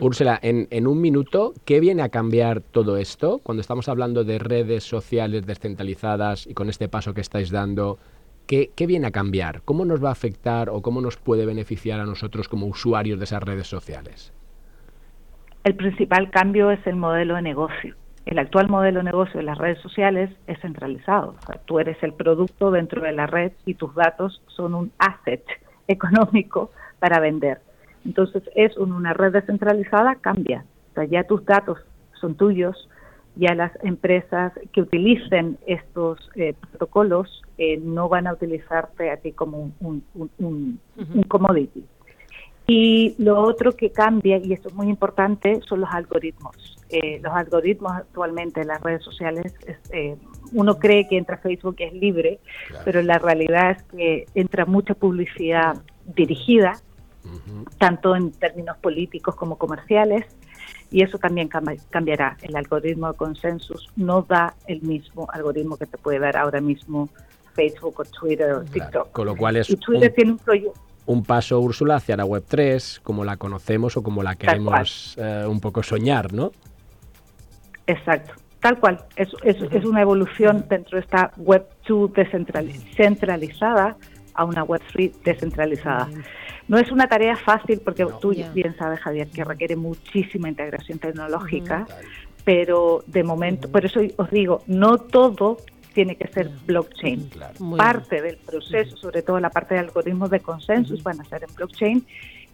Úrsula, en, en, un minuto, ¿qué viene a cambiar todo esto? Cuando estamos hablando de redes sociales descentralizadas y con este paso que estáis dando, ¿qué, ¿qué viene a cambiar? ¿Cómo nos va a afectar o cómo nos puede beneficiar a nosotros como usuarios de esas redes sociales? El principal cambio es el modelo de negocio el actual modelo de negocio de las redes sociales es centralizado. tú eres el producto dentro de la red y tus datos son un asset [LAUGHS] económico para vender. Entonces, es una red descentralizada, cambia. O sea, ya tus datos son tuyos, ya las empresas que utilicen estos eh, protocolos eh, no van a utilizarte a ti como un, un commodity. Y lo otro que cambia, y esto es muy importante, son los algoritmos. Eh, los algoritmos actualmente en las redes sociales, eh, uno cree que entra Facebook es libre, pero la realidad es que entra mucha publicidad dirigida, tanto en términos políticos como comerciales, y eso también cambiará. El algoritmo de consensus no da el mismo algoritmo que te puede dar ahora mismo Facebook o Twitter o TikTok. Con lo cual es y Twitter tiene un proyecto un paso, Úrsula, hacia la Web 3, como la conocemos o como la queremos eh, un poco soñar, ¿no? Exacto, tal cual. Es, es, una evolución dentro de esta Web 2 descentralizada a una Web 3 descentralizada. No es una tarea fácil porque tú bien sabes, Javier, que requiere muchísima integración tecnológica, pero de momento, por eso os digo, no todo tiene que ser blockchain. Parte del proceso, sobre todo la parte de algoritmos de consensus, van a ser en blockchain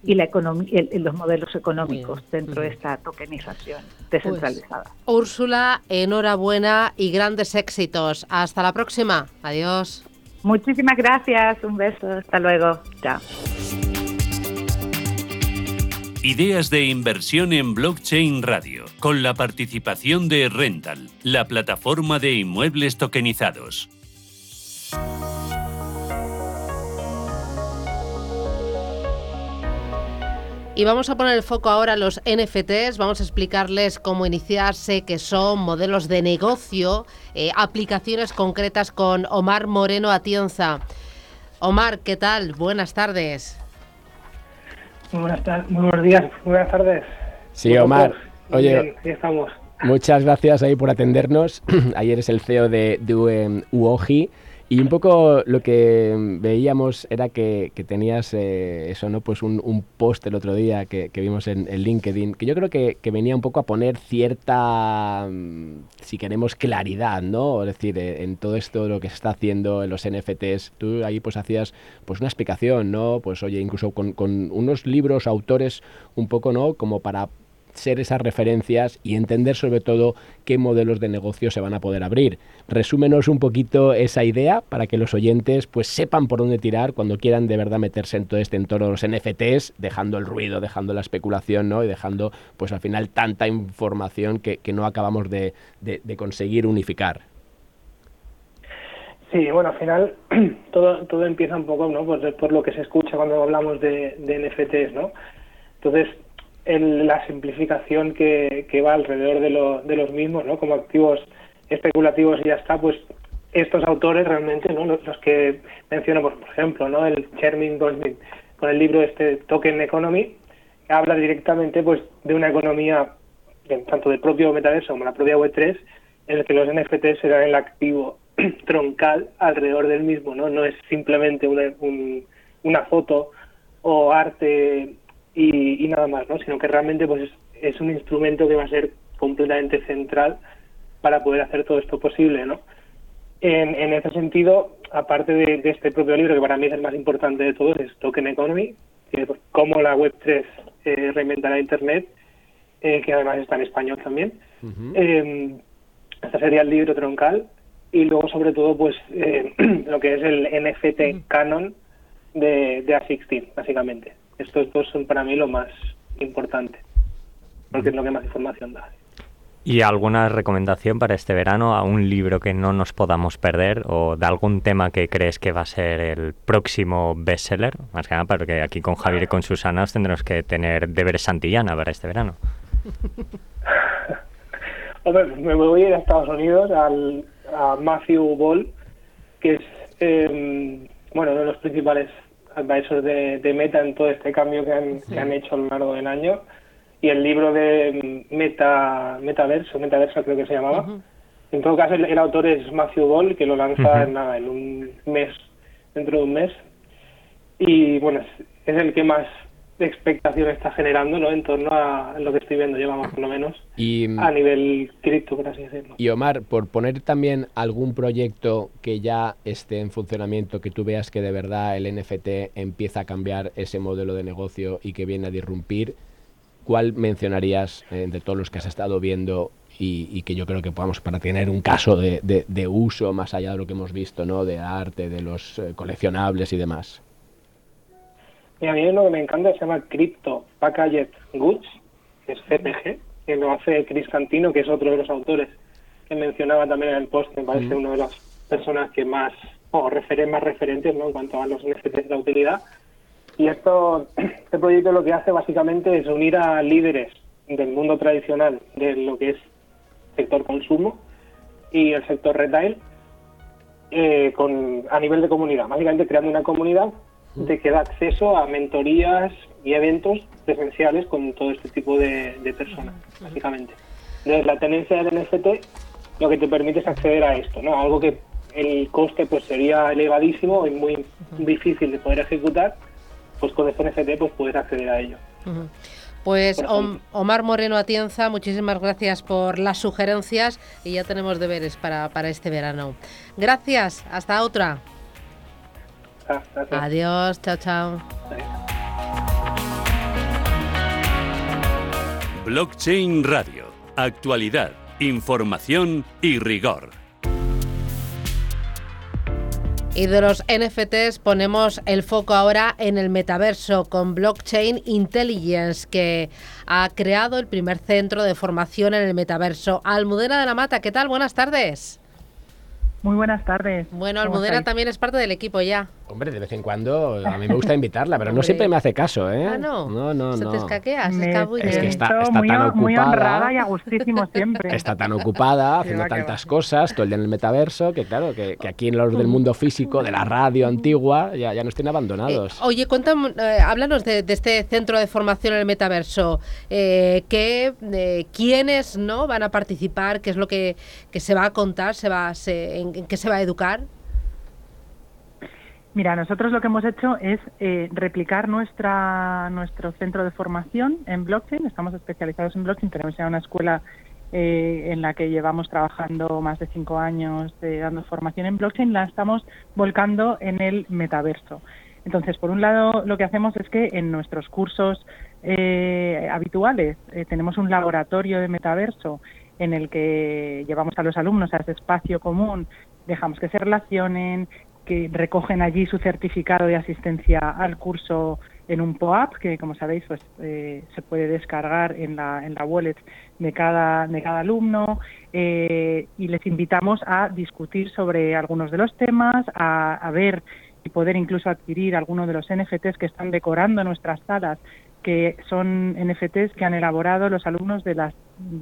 y la economía, los modelos económicos dentro de esta tokenización descentralizada. Pues, Úrsula, enhorabuena y grandes éxitos. Hasta la próxima. Adiós. Muchísimas gracias. Un beso. Hasta luego. Chao. Ideas de inversión en blockchain radio, con la participación de Rental, la plataforma de inmuebles tokenizados. Y vamos a poner el foco ahora en los NFTs, vamos a explicarles cómo iniciarse, qué son, modelos de negocio, eh, aplicaciones concretas con Omar Moreno Atienza. Omar, ¿qué tal? Buenas tardes. Muy, buenas muy buenos días, muy buenas tardes. Sí, Omar. Oye, estamos. Muchas gracias ahí por atendernos. [CLEARS THROAT] Ayer es el CEO de, de UOGI. Y un poco lo que veíamos era que, tenías eh, eso, ¿no? Pues un, post el otro día que, vimos en, LinkedIn, que yo creo que, venía un poco a poner cierta, mm, si queremos, claridad, ¿no? Es decir, eh, en todo esto lo que se está haciendo en los NFTs, tú ahí pues hacías pues una explicación, ¿no? Pues oye, incluso con, con unos libros, autores, un poco, ¿no? Como para ser esas referencias y entender sobre todo qué modelos de negocio se van a poder abrir. Resúmenos un poquito esa idea para que los oyentes pues sepan por dónde tirar cuando quieran de verdad meterse en todo este entorno de los NFTs, dejando el ruido, dejando la especulación, ¿no? Y dejando pues al final tanta información que, no acabamos de, conseguir unificar. Sí, bueno, al final [CLEARS THROAT] todo, todo empieza un poco, ¿no? Por, por lo que se escucha cuando hablamos de, de NFTs, ¿no? Entonces, la simplificación que, va alrededor de, de los mismos, ¿no? Como activos especulativos y ya está, pues estos autores realmente, ¿no? Los, que menciono, por ejemplo, ¿no? El Chermin Goldsmith con el libro este Token Economy, que habla directamente pues de una economía tanto del propio metaverso como la propia Web3 en el que los NFTs serán el activo [CLEARS THROAT] troncal alrededor del mismo, ¿no? No es simplemente una, una foto o arte y, nada más, ¿no? Sino que realmente pues es, un instrumento que va a ser completamente central para poder hacer todo esto posible, ¿no? En, en ese sentido, aparte de, este propio libro, que para mí es el más importante de todos, es Token Economy, que pues, cómo la Web3 eh, reinventará Internet, eh, que además está en español también. eh, este sería el libro troncal. Y luego, sobre todo, pues eh, [CLEARS THROAT] lo que es el NFT canon de, de A16, básicamente. Estos dos son para mí lo más importante, porque es lo que más información da. ¿Y alguna recomendación para este verano a un libro que no nos podamos perder o de algún tema que crees que va a ser el próximo bestseller? Más que nada porque aquí con Javier y con Susana tendremos que tener deberes Santillana para este verano. [LAUGHS] Hombre, me voy a ir a Estados Unidos al, a Matthew Ball, que es eh, bueno uno de los principales advisors de, de Meta en todo este cambio que han, que han hecho a lo largo del año. Y el libro de Meta Metaverso, Metaverso creo que se llamaba. En todo caso, el, autor es Matthew Ball, que lo lanza en, nada, en un mes, dentro de un mes. Y bueno, es, es el que más expectación está generando ¿no? en torno a lo que estoy viendo, llevamos por lo menos mm, a nivel cripto, por así decirlo. Y Omar, por poner también algún proyecto que ya esté en funcionamiento, que tú veas que de verdad el NFT empieza a cambiar ese modelo de negocio y que viene a disrumpir, ¿cuál mencionarías eh, de todos los que has estado viendo y, que yo creo que podamos para tener un caso de, de, uso más allá de lo que hemos visto, ¿no? de arte, de los eh, coleccionables y demás? Y a mí lo que me encanta se llama Crypto Packaged Goods, que es CPG, que lo hace Chris Cantino, que es otro de los autores que mencionaba también en el post, que me parece una de las personas que más, o referen, más referentes ¿no? en cuanto a los NFTs de utilidad. Y esto, [CLEARS THROAT] este proyecto lo que hace básicamente es unir a líderes del mundo tradicional de lo que es sector consumo y el sector retail eh, con, a nivel de comunidad, básicamente creando una comunidad de que da acceso a mentorías y eventos presenciales con todo este tipo de, personas, básicamente. Entonces, la tenencia del NFT lo que te permite es acceder a esto, ¿no? Algo que el coste pues sería elevadísimo y muy difícil de poder ejecutar, pues con este NFT pues puedes acceder a ello. Pues Omar Moreno Atienza, muchísimas gracias por las sugerencias y ya tenemos deberes para, para este verano. Gracias, hasta otra. Adiós, chao, chao. Blockchain Radio. Actualidad, información y rigor. Y de los NFTs ponemos el foco ahora en el metaverso con Blockchain Intelligence, que ha creado el primer centro de formación en el metaverso. Almudena de la Mata, ¿qué tal? Buenas tardes. Muy buenas tardes. Bueno, Almudena también es parte del equipo ya. Hombre, de vez en cuando a mí me gusta invitarla, pero no siempre me hace caso, ¿eh? Ah, no. No, no, Se no. te escaquea, se Es que está, está muy, tan ocupada. muy honrada y a gustísimo siempre. Está tan ocupada [LAUGHS] haciendo tantas cosas, todo el día en el metaverso, que claro, que, que aquí en los del mundo físico, de la radio antigua, ya, ya nos tienen abandonados. Oye, cuéntame, eh, háblanos de, de este centro de formación en el metaverso. Eh, ¿qué, eh, ¿Quiénes no van a participar? ¿Qué es lo que, que se va a contar? Se va, se, en, en qué se va a educar? Mira, nosotros lo que hemos hecho es eh, replicar nuestra nuestro centro de formación en blockchain. Estamos especializados en blockchain. Tenemos ya una escuela eh, en la que llevamos trabajando más de cinco años eh, dando formación en blockchain. La estamos volcando en el metaverso. Entonces, por un lado, lo que hacemos es que en nuestros cursos eh, habituales eh, tenemos un laboratorio de metaverso en el que llevamos a los alumnos a ese espacio común, dejamos que se relacionen, que recogen allí su certificado de asistencia al curso en un POAP, que como sabéis pues, eh, se puede descargar en la, en la wallet de cada, de cada alumno eh, y les invitamos a discutir sobre algunos de los temas, a, a ver y poder incluso adquirir algunos de los NFTs que están decorando nuestras salas que son NFTs que han elaborado los alumnos de las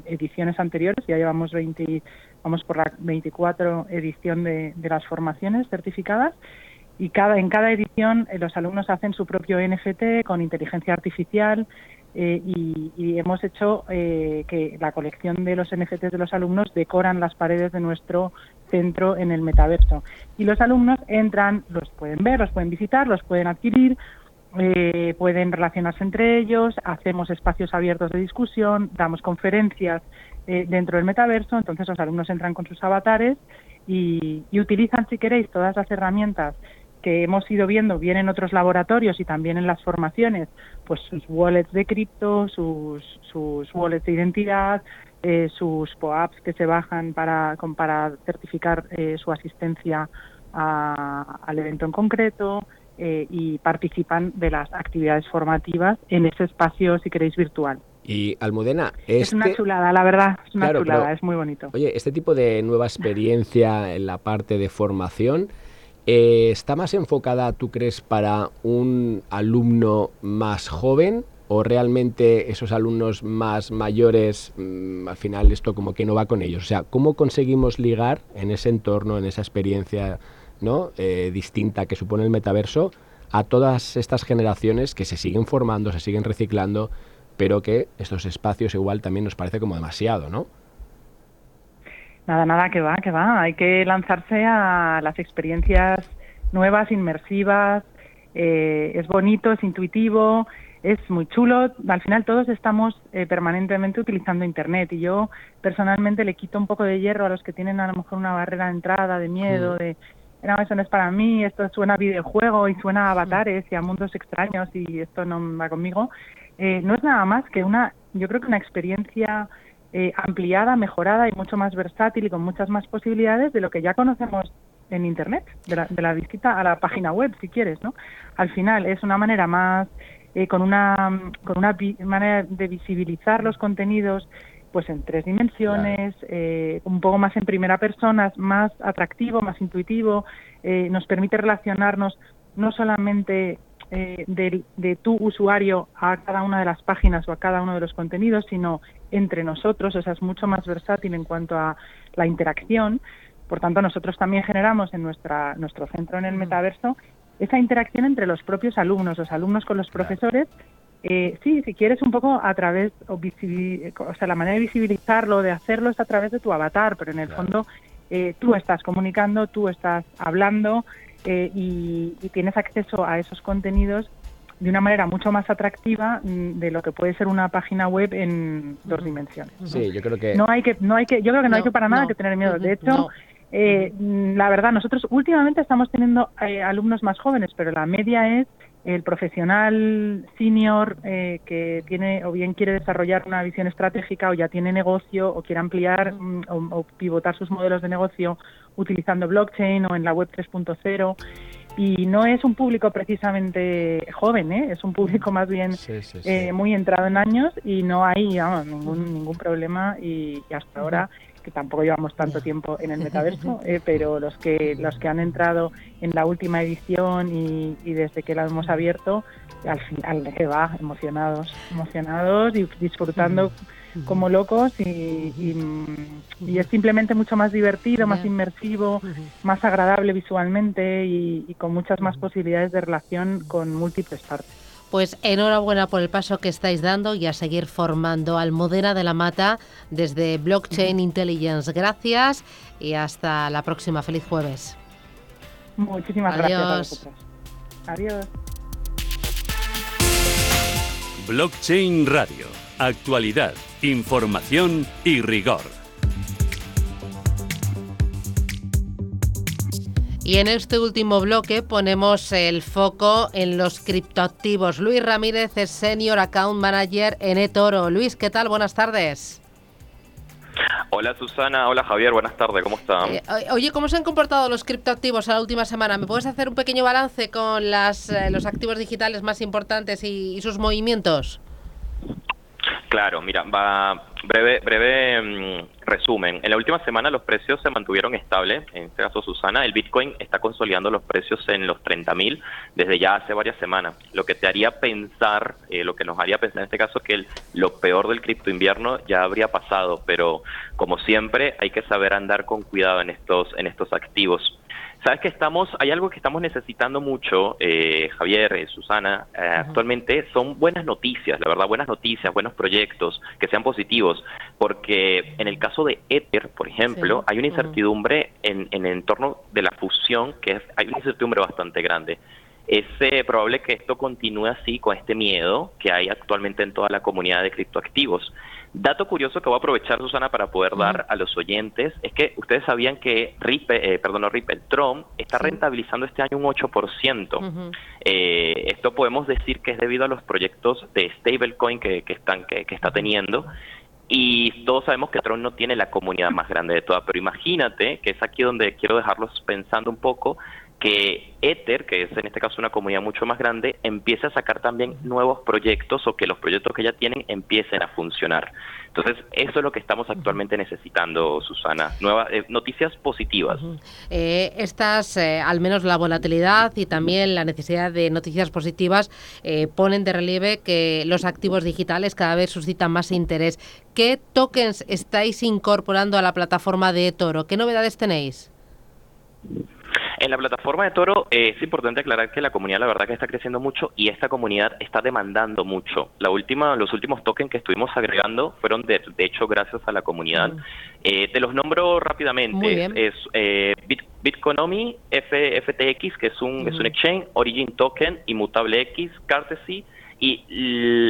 ediciones anteriores. Ya llevamos 20, vamos por la 24 edición de, de las formaciones certificadas y cada en cada edición eh, los alumnos hacen su propio NFT con inteligencia artificial eh, y, y, hemos hecho eh, que la colección de los NFTs de los alumnos decoran las paredes de nuestro centro en el metaverso y los alumnos entran, los pueden ver, los pueden visitar, los pueden adquirir eh, pueden relacionarse entre ellos, hacemos espacios abiertos de discusión, damos conferencias eh, dentro del metaverso, entonces los alumnos entran con sus avatares y, y, utilizan, si queréis, todas las herramientas que hemos ido viendo bien en otros laboratorios y también en las formaciones, pues sus wallets de cripto, sus, sus wallets de identidad, eh, sus POAPs que se bajan para, para certificar eh, su asistencia a, al evento en concreto, eh, y participan de las actividades formativas en ese espacio, si queréis, virtual. Y Almudena, este... es una chulada, la verdad, es una claro, chulada, pero, es muy bonito. Oye, este tipo de nueva experiencia en la parte de formación, eh, ¿está más enfocada, tú crees, para un alumno más joven o realmente esos alumnos más mayores, mmm, al final esto como que no va con ellos? O sea, ¿cómo conseguimos ligar en ese entorno, en esa experiencia ¿no? Eh, distinta que supone el metaverso a todas estas generaciones que se siguen formando, se siguen reciclando, pero que estos espacios igual también nos parece como demasiado, ¿no? Nada, nada, que va, que va. Hay que lanzarse a las experiencias nuevas, inmersivas. Eh, es bonito, es intuitivo, es muy chulo. Al final todos estamos eh, permanentemente utilizando Internet y yo personalmente le quito un poco de hierro a los que tienen a lo mejor una barrera de entrada, de miedo, mm. de no, eso no es para mí, esto suena a videojuego y suena a avatares y a mundos extraños y esto no va conmigo, eh, no es nada más que una, yo creo que una experiencia eh, ampliada, mejorada y mucho más versátil y con muchas más posibilidades de lo que ya conocemos en Internet, de la, de la visita a la página web, si quieres, ¿no? Al final es una manera más, eh, con una, con una manera de visibilizar los contenidos pues en tres dimensiones, claro. eh, un poco más en primera persona, más atractivo, más intuitivo, eh, nos permite relacionarnos no solamente eh, de, de, tu usuario a cada una de las páginas o a cada uno de los contenidos, sino entre nosotros, o sea, es mucho más versátil en cuanto a la interacción. Por tanto, nosotros también generamos en nuestra, nuestro centro en el metaverso esa interacción entre los propios alumnos, los alumnos con los profesores, eh, sí, si quieres un poco a través, o, o, sea, la manera de visibilizarlo, de hacerlo es a través de tu avatar, pero en el claro. fondo eh, tú estás comunicando, tú estás hablando eh, y, y, tienes acceso a esos contenidos de una manera mucho más atractiva mm, de lo que puede ser una página web en dos dimensiones. Sí, yo creo que no hay que, no hay que, yo creo que no, no hay que para nada no. que tener miedo. De hecho, no. eh, la verdad, nosotros últimamente estamos teniendo eh, alumnos más jóvenes, pero la media es el profesional senior eh, que tiene o bien quiere desarrollar una visión estratégica o ya tiene negocio o quiere ampliar mm, o, pivotar sus modelos de negocio utilizando blockchain o en la web 3.0 y no es un público precisamente joven, ¿eh? es un público más bien eh, muy entrado en años y no hay ningún, ningún problema y, hasta ahora que tampoco llevamos tanto tiempo en el [LAUGHS] metaverso, eh, pero los que los que han entrado en la última edición y, desde que la hemos abierto, al final que va emocionados, emocionados y disfrutando como locos y, es simplemente mucho más divertido, más inmersivo, más agradable visualmente y, con muchas más posibilidades de relación con múltiples partes. Pues enhorabuena por el paso que estáis dando y a seguir formando Almudena de la Mata desde Blockchain Intelligence. Gracias y hasta la próxima. Feliz jueves. Muchísimas gracias a vosotros. Adiós. Blockchain Radio. Actualidad, información y rigor. Y en este último bloque ponemos el foco en los criptoactivos. Luis Ramírez es Senior Account Manager en eToro. Luis, ¿qué tal? Buenas tardes. Hola Susana, hola Javier, buenas tardes, ¿cómo están? Eh, oye, ¿cómo se han comportado los criptoactivos en la última semana? ¿Me puedes hacer un pequeño balance con las, eh, los activos digitales más importantes y sus movimientos? Claro, mira, va breve breve mm, resumen. En la última semana los precios se mantuvieron estables. En este caso, Susana, el Bitcoin está consolidando los precios en los 30.000 desde ya hace varias semanas. Lo que te haría pensar, eh, lo que nos haría pensar en este caso, que el, lo peor del cripto invierno ya habría pasado. Pero como siempre, hay que saber andar con cuidado en estos en estos activos. Sabes que estamos, hay algo que estamos necesitando mucho, eh, Javier, eh, Susana, eh, actualmente son buenas noticias, la verdad, buenas noticias, buenos proyectos que sean positivos, porque en el caso de Ether, por ejemplo, hay una incertidumbre en, en el entorno de la fusión, que es, hay una incertidumbre bastante grande. Es probable que esto continúe así con este miedo que hay actualmente en toda la comunidad de criptoactivos. Dato curioso que voy a aprovechar, Susana, para poder dar a los oyentes, es que ustedes sabían que Ripple, eh, perdón, no Ripple, Trump está rentabilizando este año un 8%. eh, esto podemos decir que es debido a los proyectos de stablecoin que, que, están, que, que está teniendo. Y todos sabemos que Tron no tiene la comunidad más grande de todas, pero imagínate, que es aquí donde quiero dejarlos pensando un poco, que Ether, que es en este caso una comunidad mucho más grande, empiece a sacar también nuevos proyectos o que los proyectos que ya tienen empiecen a funcionar. Entonces, eso es lo que estamos actualmente necesitando, Susana. Nuevas eh, noticias positivas. Eh, estas, eh, al menos la volatilidad y también la necesidad de noticias positivas, ponen de relieve que los activos digitales cada vez suscitan más interés. ¿Qué tokens estáis incorporando a la plataforma de Toro? ¿Qué novedades tenéis? En la plataforma de Toro eh, es importante aclarar que la comunidad la verdad que está creciendo mucho y esta comunidad está demandando mucho. La última, los últimos tokens que estuvimos agregando fueron de, hecho gracias a la comunidad. Eh, te los nombro rápidamente. Es eh, Bitconomy, FTX, que es un, es un exchange, Origin Token, Inmutable X, Cartesy y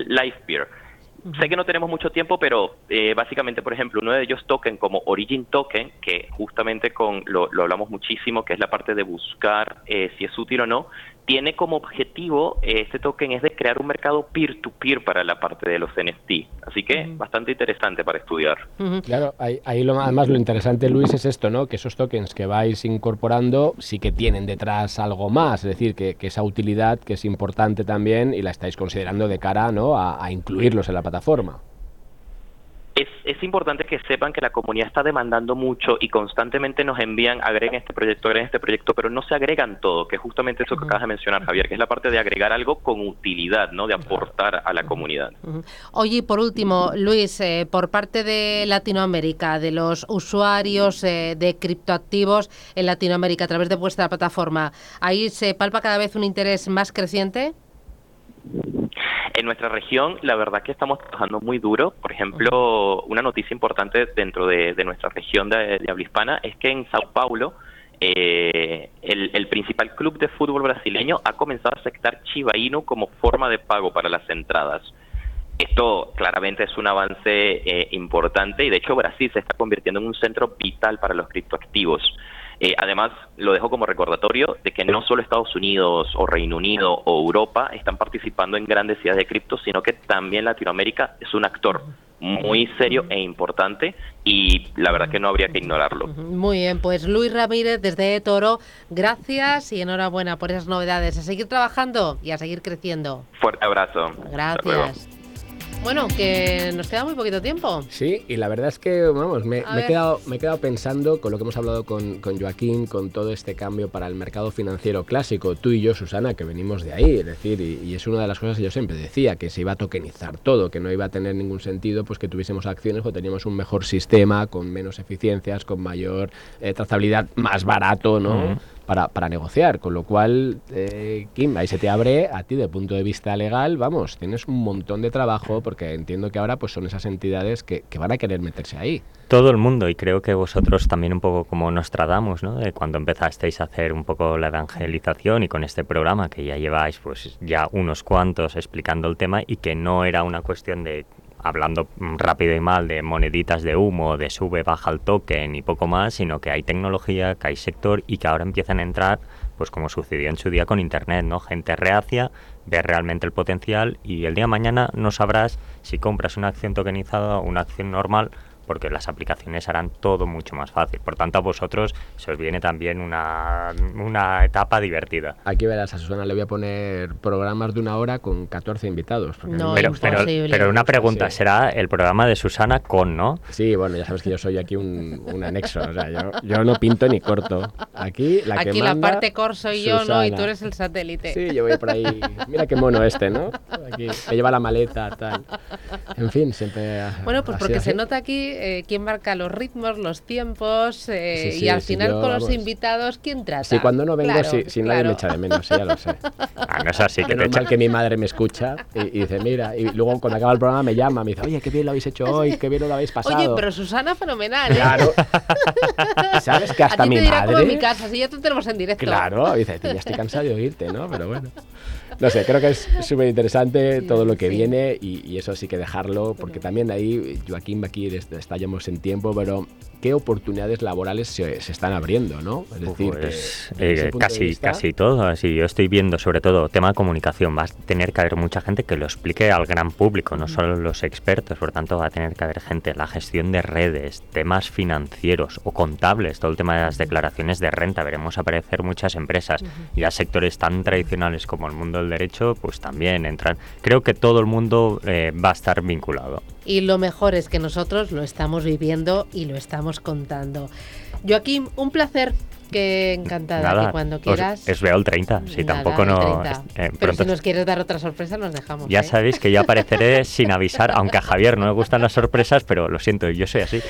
Lifepeer. Sé que no tenemos mucho tiempo, pero eh, básicamente, por ejemplo, uno de ellos token como Origin Token, que justamente con lo, lo hablamos muchísimo, que es la parte de buscar eh, si es útil o no, tiene como objetivo eh, este token es de crear un mercado peer-to-peer para la parte de los NFT. Así que bastante interesante para estudiar. Claro, ahí, lo, además lo interesante, Luis, es esto, ¿no? Que esos tokens que vais incorporando sí que tienen detrás algo más, es decir, que, esa utilidad que es importante también y la estáis considerando de cara ¿no? a incluirlos en la plataforma es, es, importante que sepan que la comunidad está demandando mucho y constantemente nos envían, agreguen este proyecto, agreguen este proyecto, pero no se agregan todo, que es justamente eso que acabas de mencionar, Javier, que es la parte de agregar algo con utilidad, ¿no? De aportar a la comunidad. Oye, por último, Luis, eh, por parte de Latinoamérica, de los usuarios eh, de criptoactivos en Latinoamérica a través de vuestra plataforma, ¿ahí se palpa cada vez un interés más creciente? En nuestra región, la verdad que estamos trabajando muy duro. Por ejemplo, una noticia importante dentro de, nuestra región de, habla hispana es que en Sao Paulo, eh, el, principal club de fútbol brasileño ha comenzado a aceptar Chiba Inu como forma de pago para las entradas. Esto claramente es un avance eh, importante y de hecho Brasil se está convirtiendo en un centro vital para los criptoactivos. Eh, además, lo dejo como recordatorio de que no solo Estados Unidos o Reino Unido o Europa están participando en grandes ciudades de cripto, sino que también Latinoamérica es un actor muy serio e importante y la verdad que no habría que ignorarlo. Muy bien, pues Luis Ramírez desde Toro, gracias y enhorabuena por esas novedades. A seguir trabajando y a seguir creciendo. Fuerte abrazo. Gracias. Bueno, que nos queda muy poquito tiempo. Sí, y la verdad es que, vamos, me, he, quedado, me he quedado pensando con lo que hemos hablado con, con, Joaquín, con todo este cambio para el mercado financiero clásico. Tú y yo, Susana, que venimos de ahí, es decir, y, es una de las cosas que yo siempre decía, que se iba a tokenizar todo, que no iba a tener ningún sentido pues que tuviésemos acciones o teníamos un mejor sistema, con menos eficiencias, con mayor eh, trazabilidad, más barato, ¿no? Para, para negociar. Con lo cual, eh, Kim, ahí se te abre a ti de punto de vista legal, vamos, tienes un montón de trabajo porque entiendo que ahora pues son esas entidades que, que van a querer meterse ahí. Todo el mundo, y creo que vosotros también un poco como nos tratamos, ¿no? De cuando empezasteis a hacer un poco la evangelización y con este programa que ya lleváis pues ya unos cuantos explicando el tema y que no era una cuestión de hablando rápido y mal de moneditas de humo, de sube, baja el token y poco más, sino que hay tecnología, que hay sector y que ahora empiezan a entrar, pues como sucedió en su día con Internet, ¿no? Gente reacia, ve realmente el potencial y el día de mañana no sabrás si compras una acción tokenizada o una acción normal porque las aplicaciones harán todo mucho más fácil. Por tanto, a vosotros se os viene también una, una etapa divertida. Aquí verás, a Susana le voy a poner programas de una hora con 14 invitados. No, pero, pero, pero, una pregunta, será el programa de Susana con, ¿no? Sí, bueno, ya sabes que yo soy aquí un, un anexo, o sea, yo, yo, no pinto ni corto. Aquí la Aquí la parte core soy yo, ¿no? Y tú eres el satélite. Sí, yo voy por ahí. Mira qué mono este, ¿no? Aquí me lleva la maleta, tal. En fin, siempre... Bueno, pues porque se nota aquí eh, quién marca los ritmos, los tiempos eh, y al final con los invitados, ¿quién trata? Sí, cuando no vengo, si, nadie me echa de menos, ya lo sé. [LAUGHS] Ah, no es así. Que normal que mi madre me escucha y, dice, mira, y luego cuando acaba el programa me llama, me dice, oye, qué bien lo habéis hecho [LAUGHS] hoy, qué bien lo habéis pasado. Oye, pero Susana, fenomenal. ¿eh? Claro. [LAUGHS] ¿Sabes que hasta A ti mi te dirá madre... como en mi casa, si ya te tenemos en directo. Claro, dice, ya estoy cansado de oírte, ¿no? Pero bueno. No sé, creo que es [LAUGHS] súper interesante todo lo que viene y, eso sí que dejarlo, porque también ahí Joaquín aquí estallamos en tiempo, pero qué oportunidades laborales se, están abriendo, ¿no? Es decir, pues, eh, casi, casi todo. Así, yo estoy viendo, sobre todo, tema de comunicación. Va a tener que haber mucha gente que lo explique al gran público, no solo los expertos. Por tanto, va a tener que haber gente la gestión de redes, temas financieros o contables, todo el tema de las declaraciones de renta. Veremos aparecer muchas empresas. Y a sectores tan tradicionales como el mundo del derecho, pues también entran. Creo que todo el mundo eh, va a estar vinculado. Y lo mejor es que nosotros lo estamos viviendo y lo estamos contando. Joaquín, un placer. Que encantada que cuando quieras. es veo el 30, si tampoco no. Eh, Pero si nos quieres dar otra sorpresa, nos dejamos. Ya ¿eh? sabéis que yo apareceré [LAUGHS] sin avisar, aunque a Javier no le gustan las sorpresas, pero lo siento, yo soy así.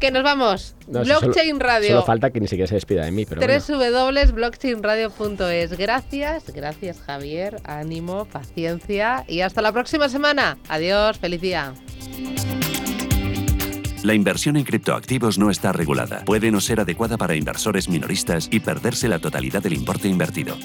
Que nos vamos. Blockchain Radio. Solo falta que ni siquiera se despida de mí. Pero www.blockchainradio.es. Gracias, gracias Javier. Ánimo, paciencia y hasta la próxima semana. Adiós, feliz día. La inversión en criptoactivos no está regulada. Puede no ser adecuada para inversores minoristas y perderse la totalidad del importe invertido.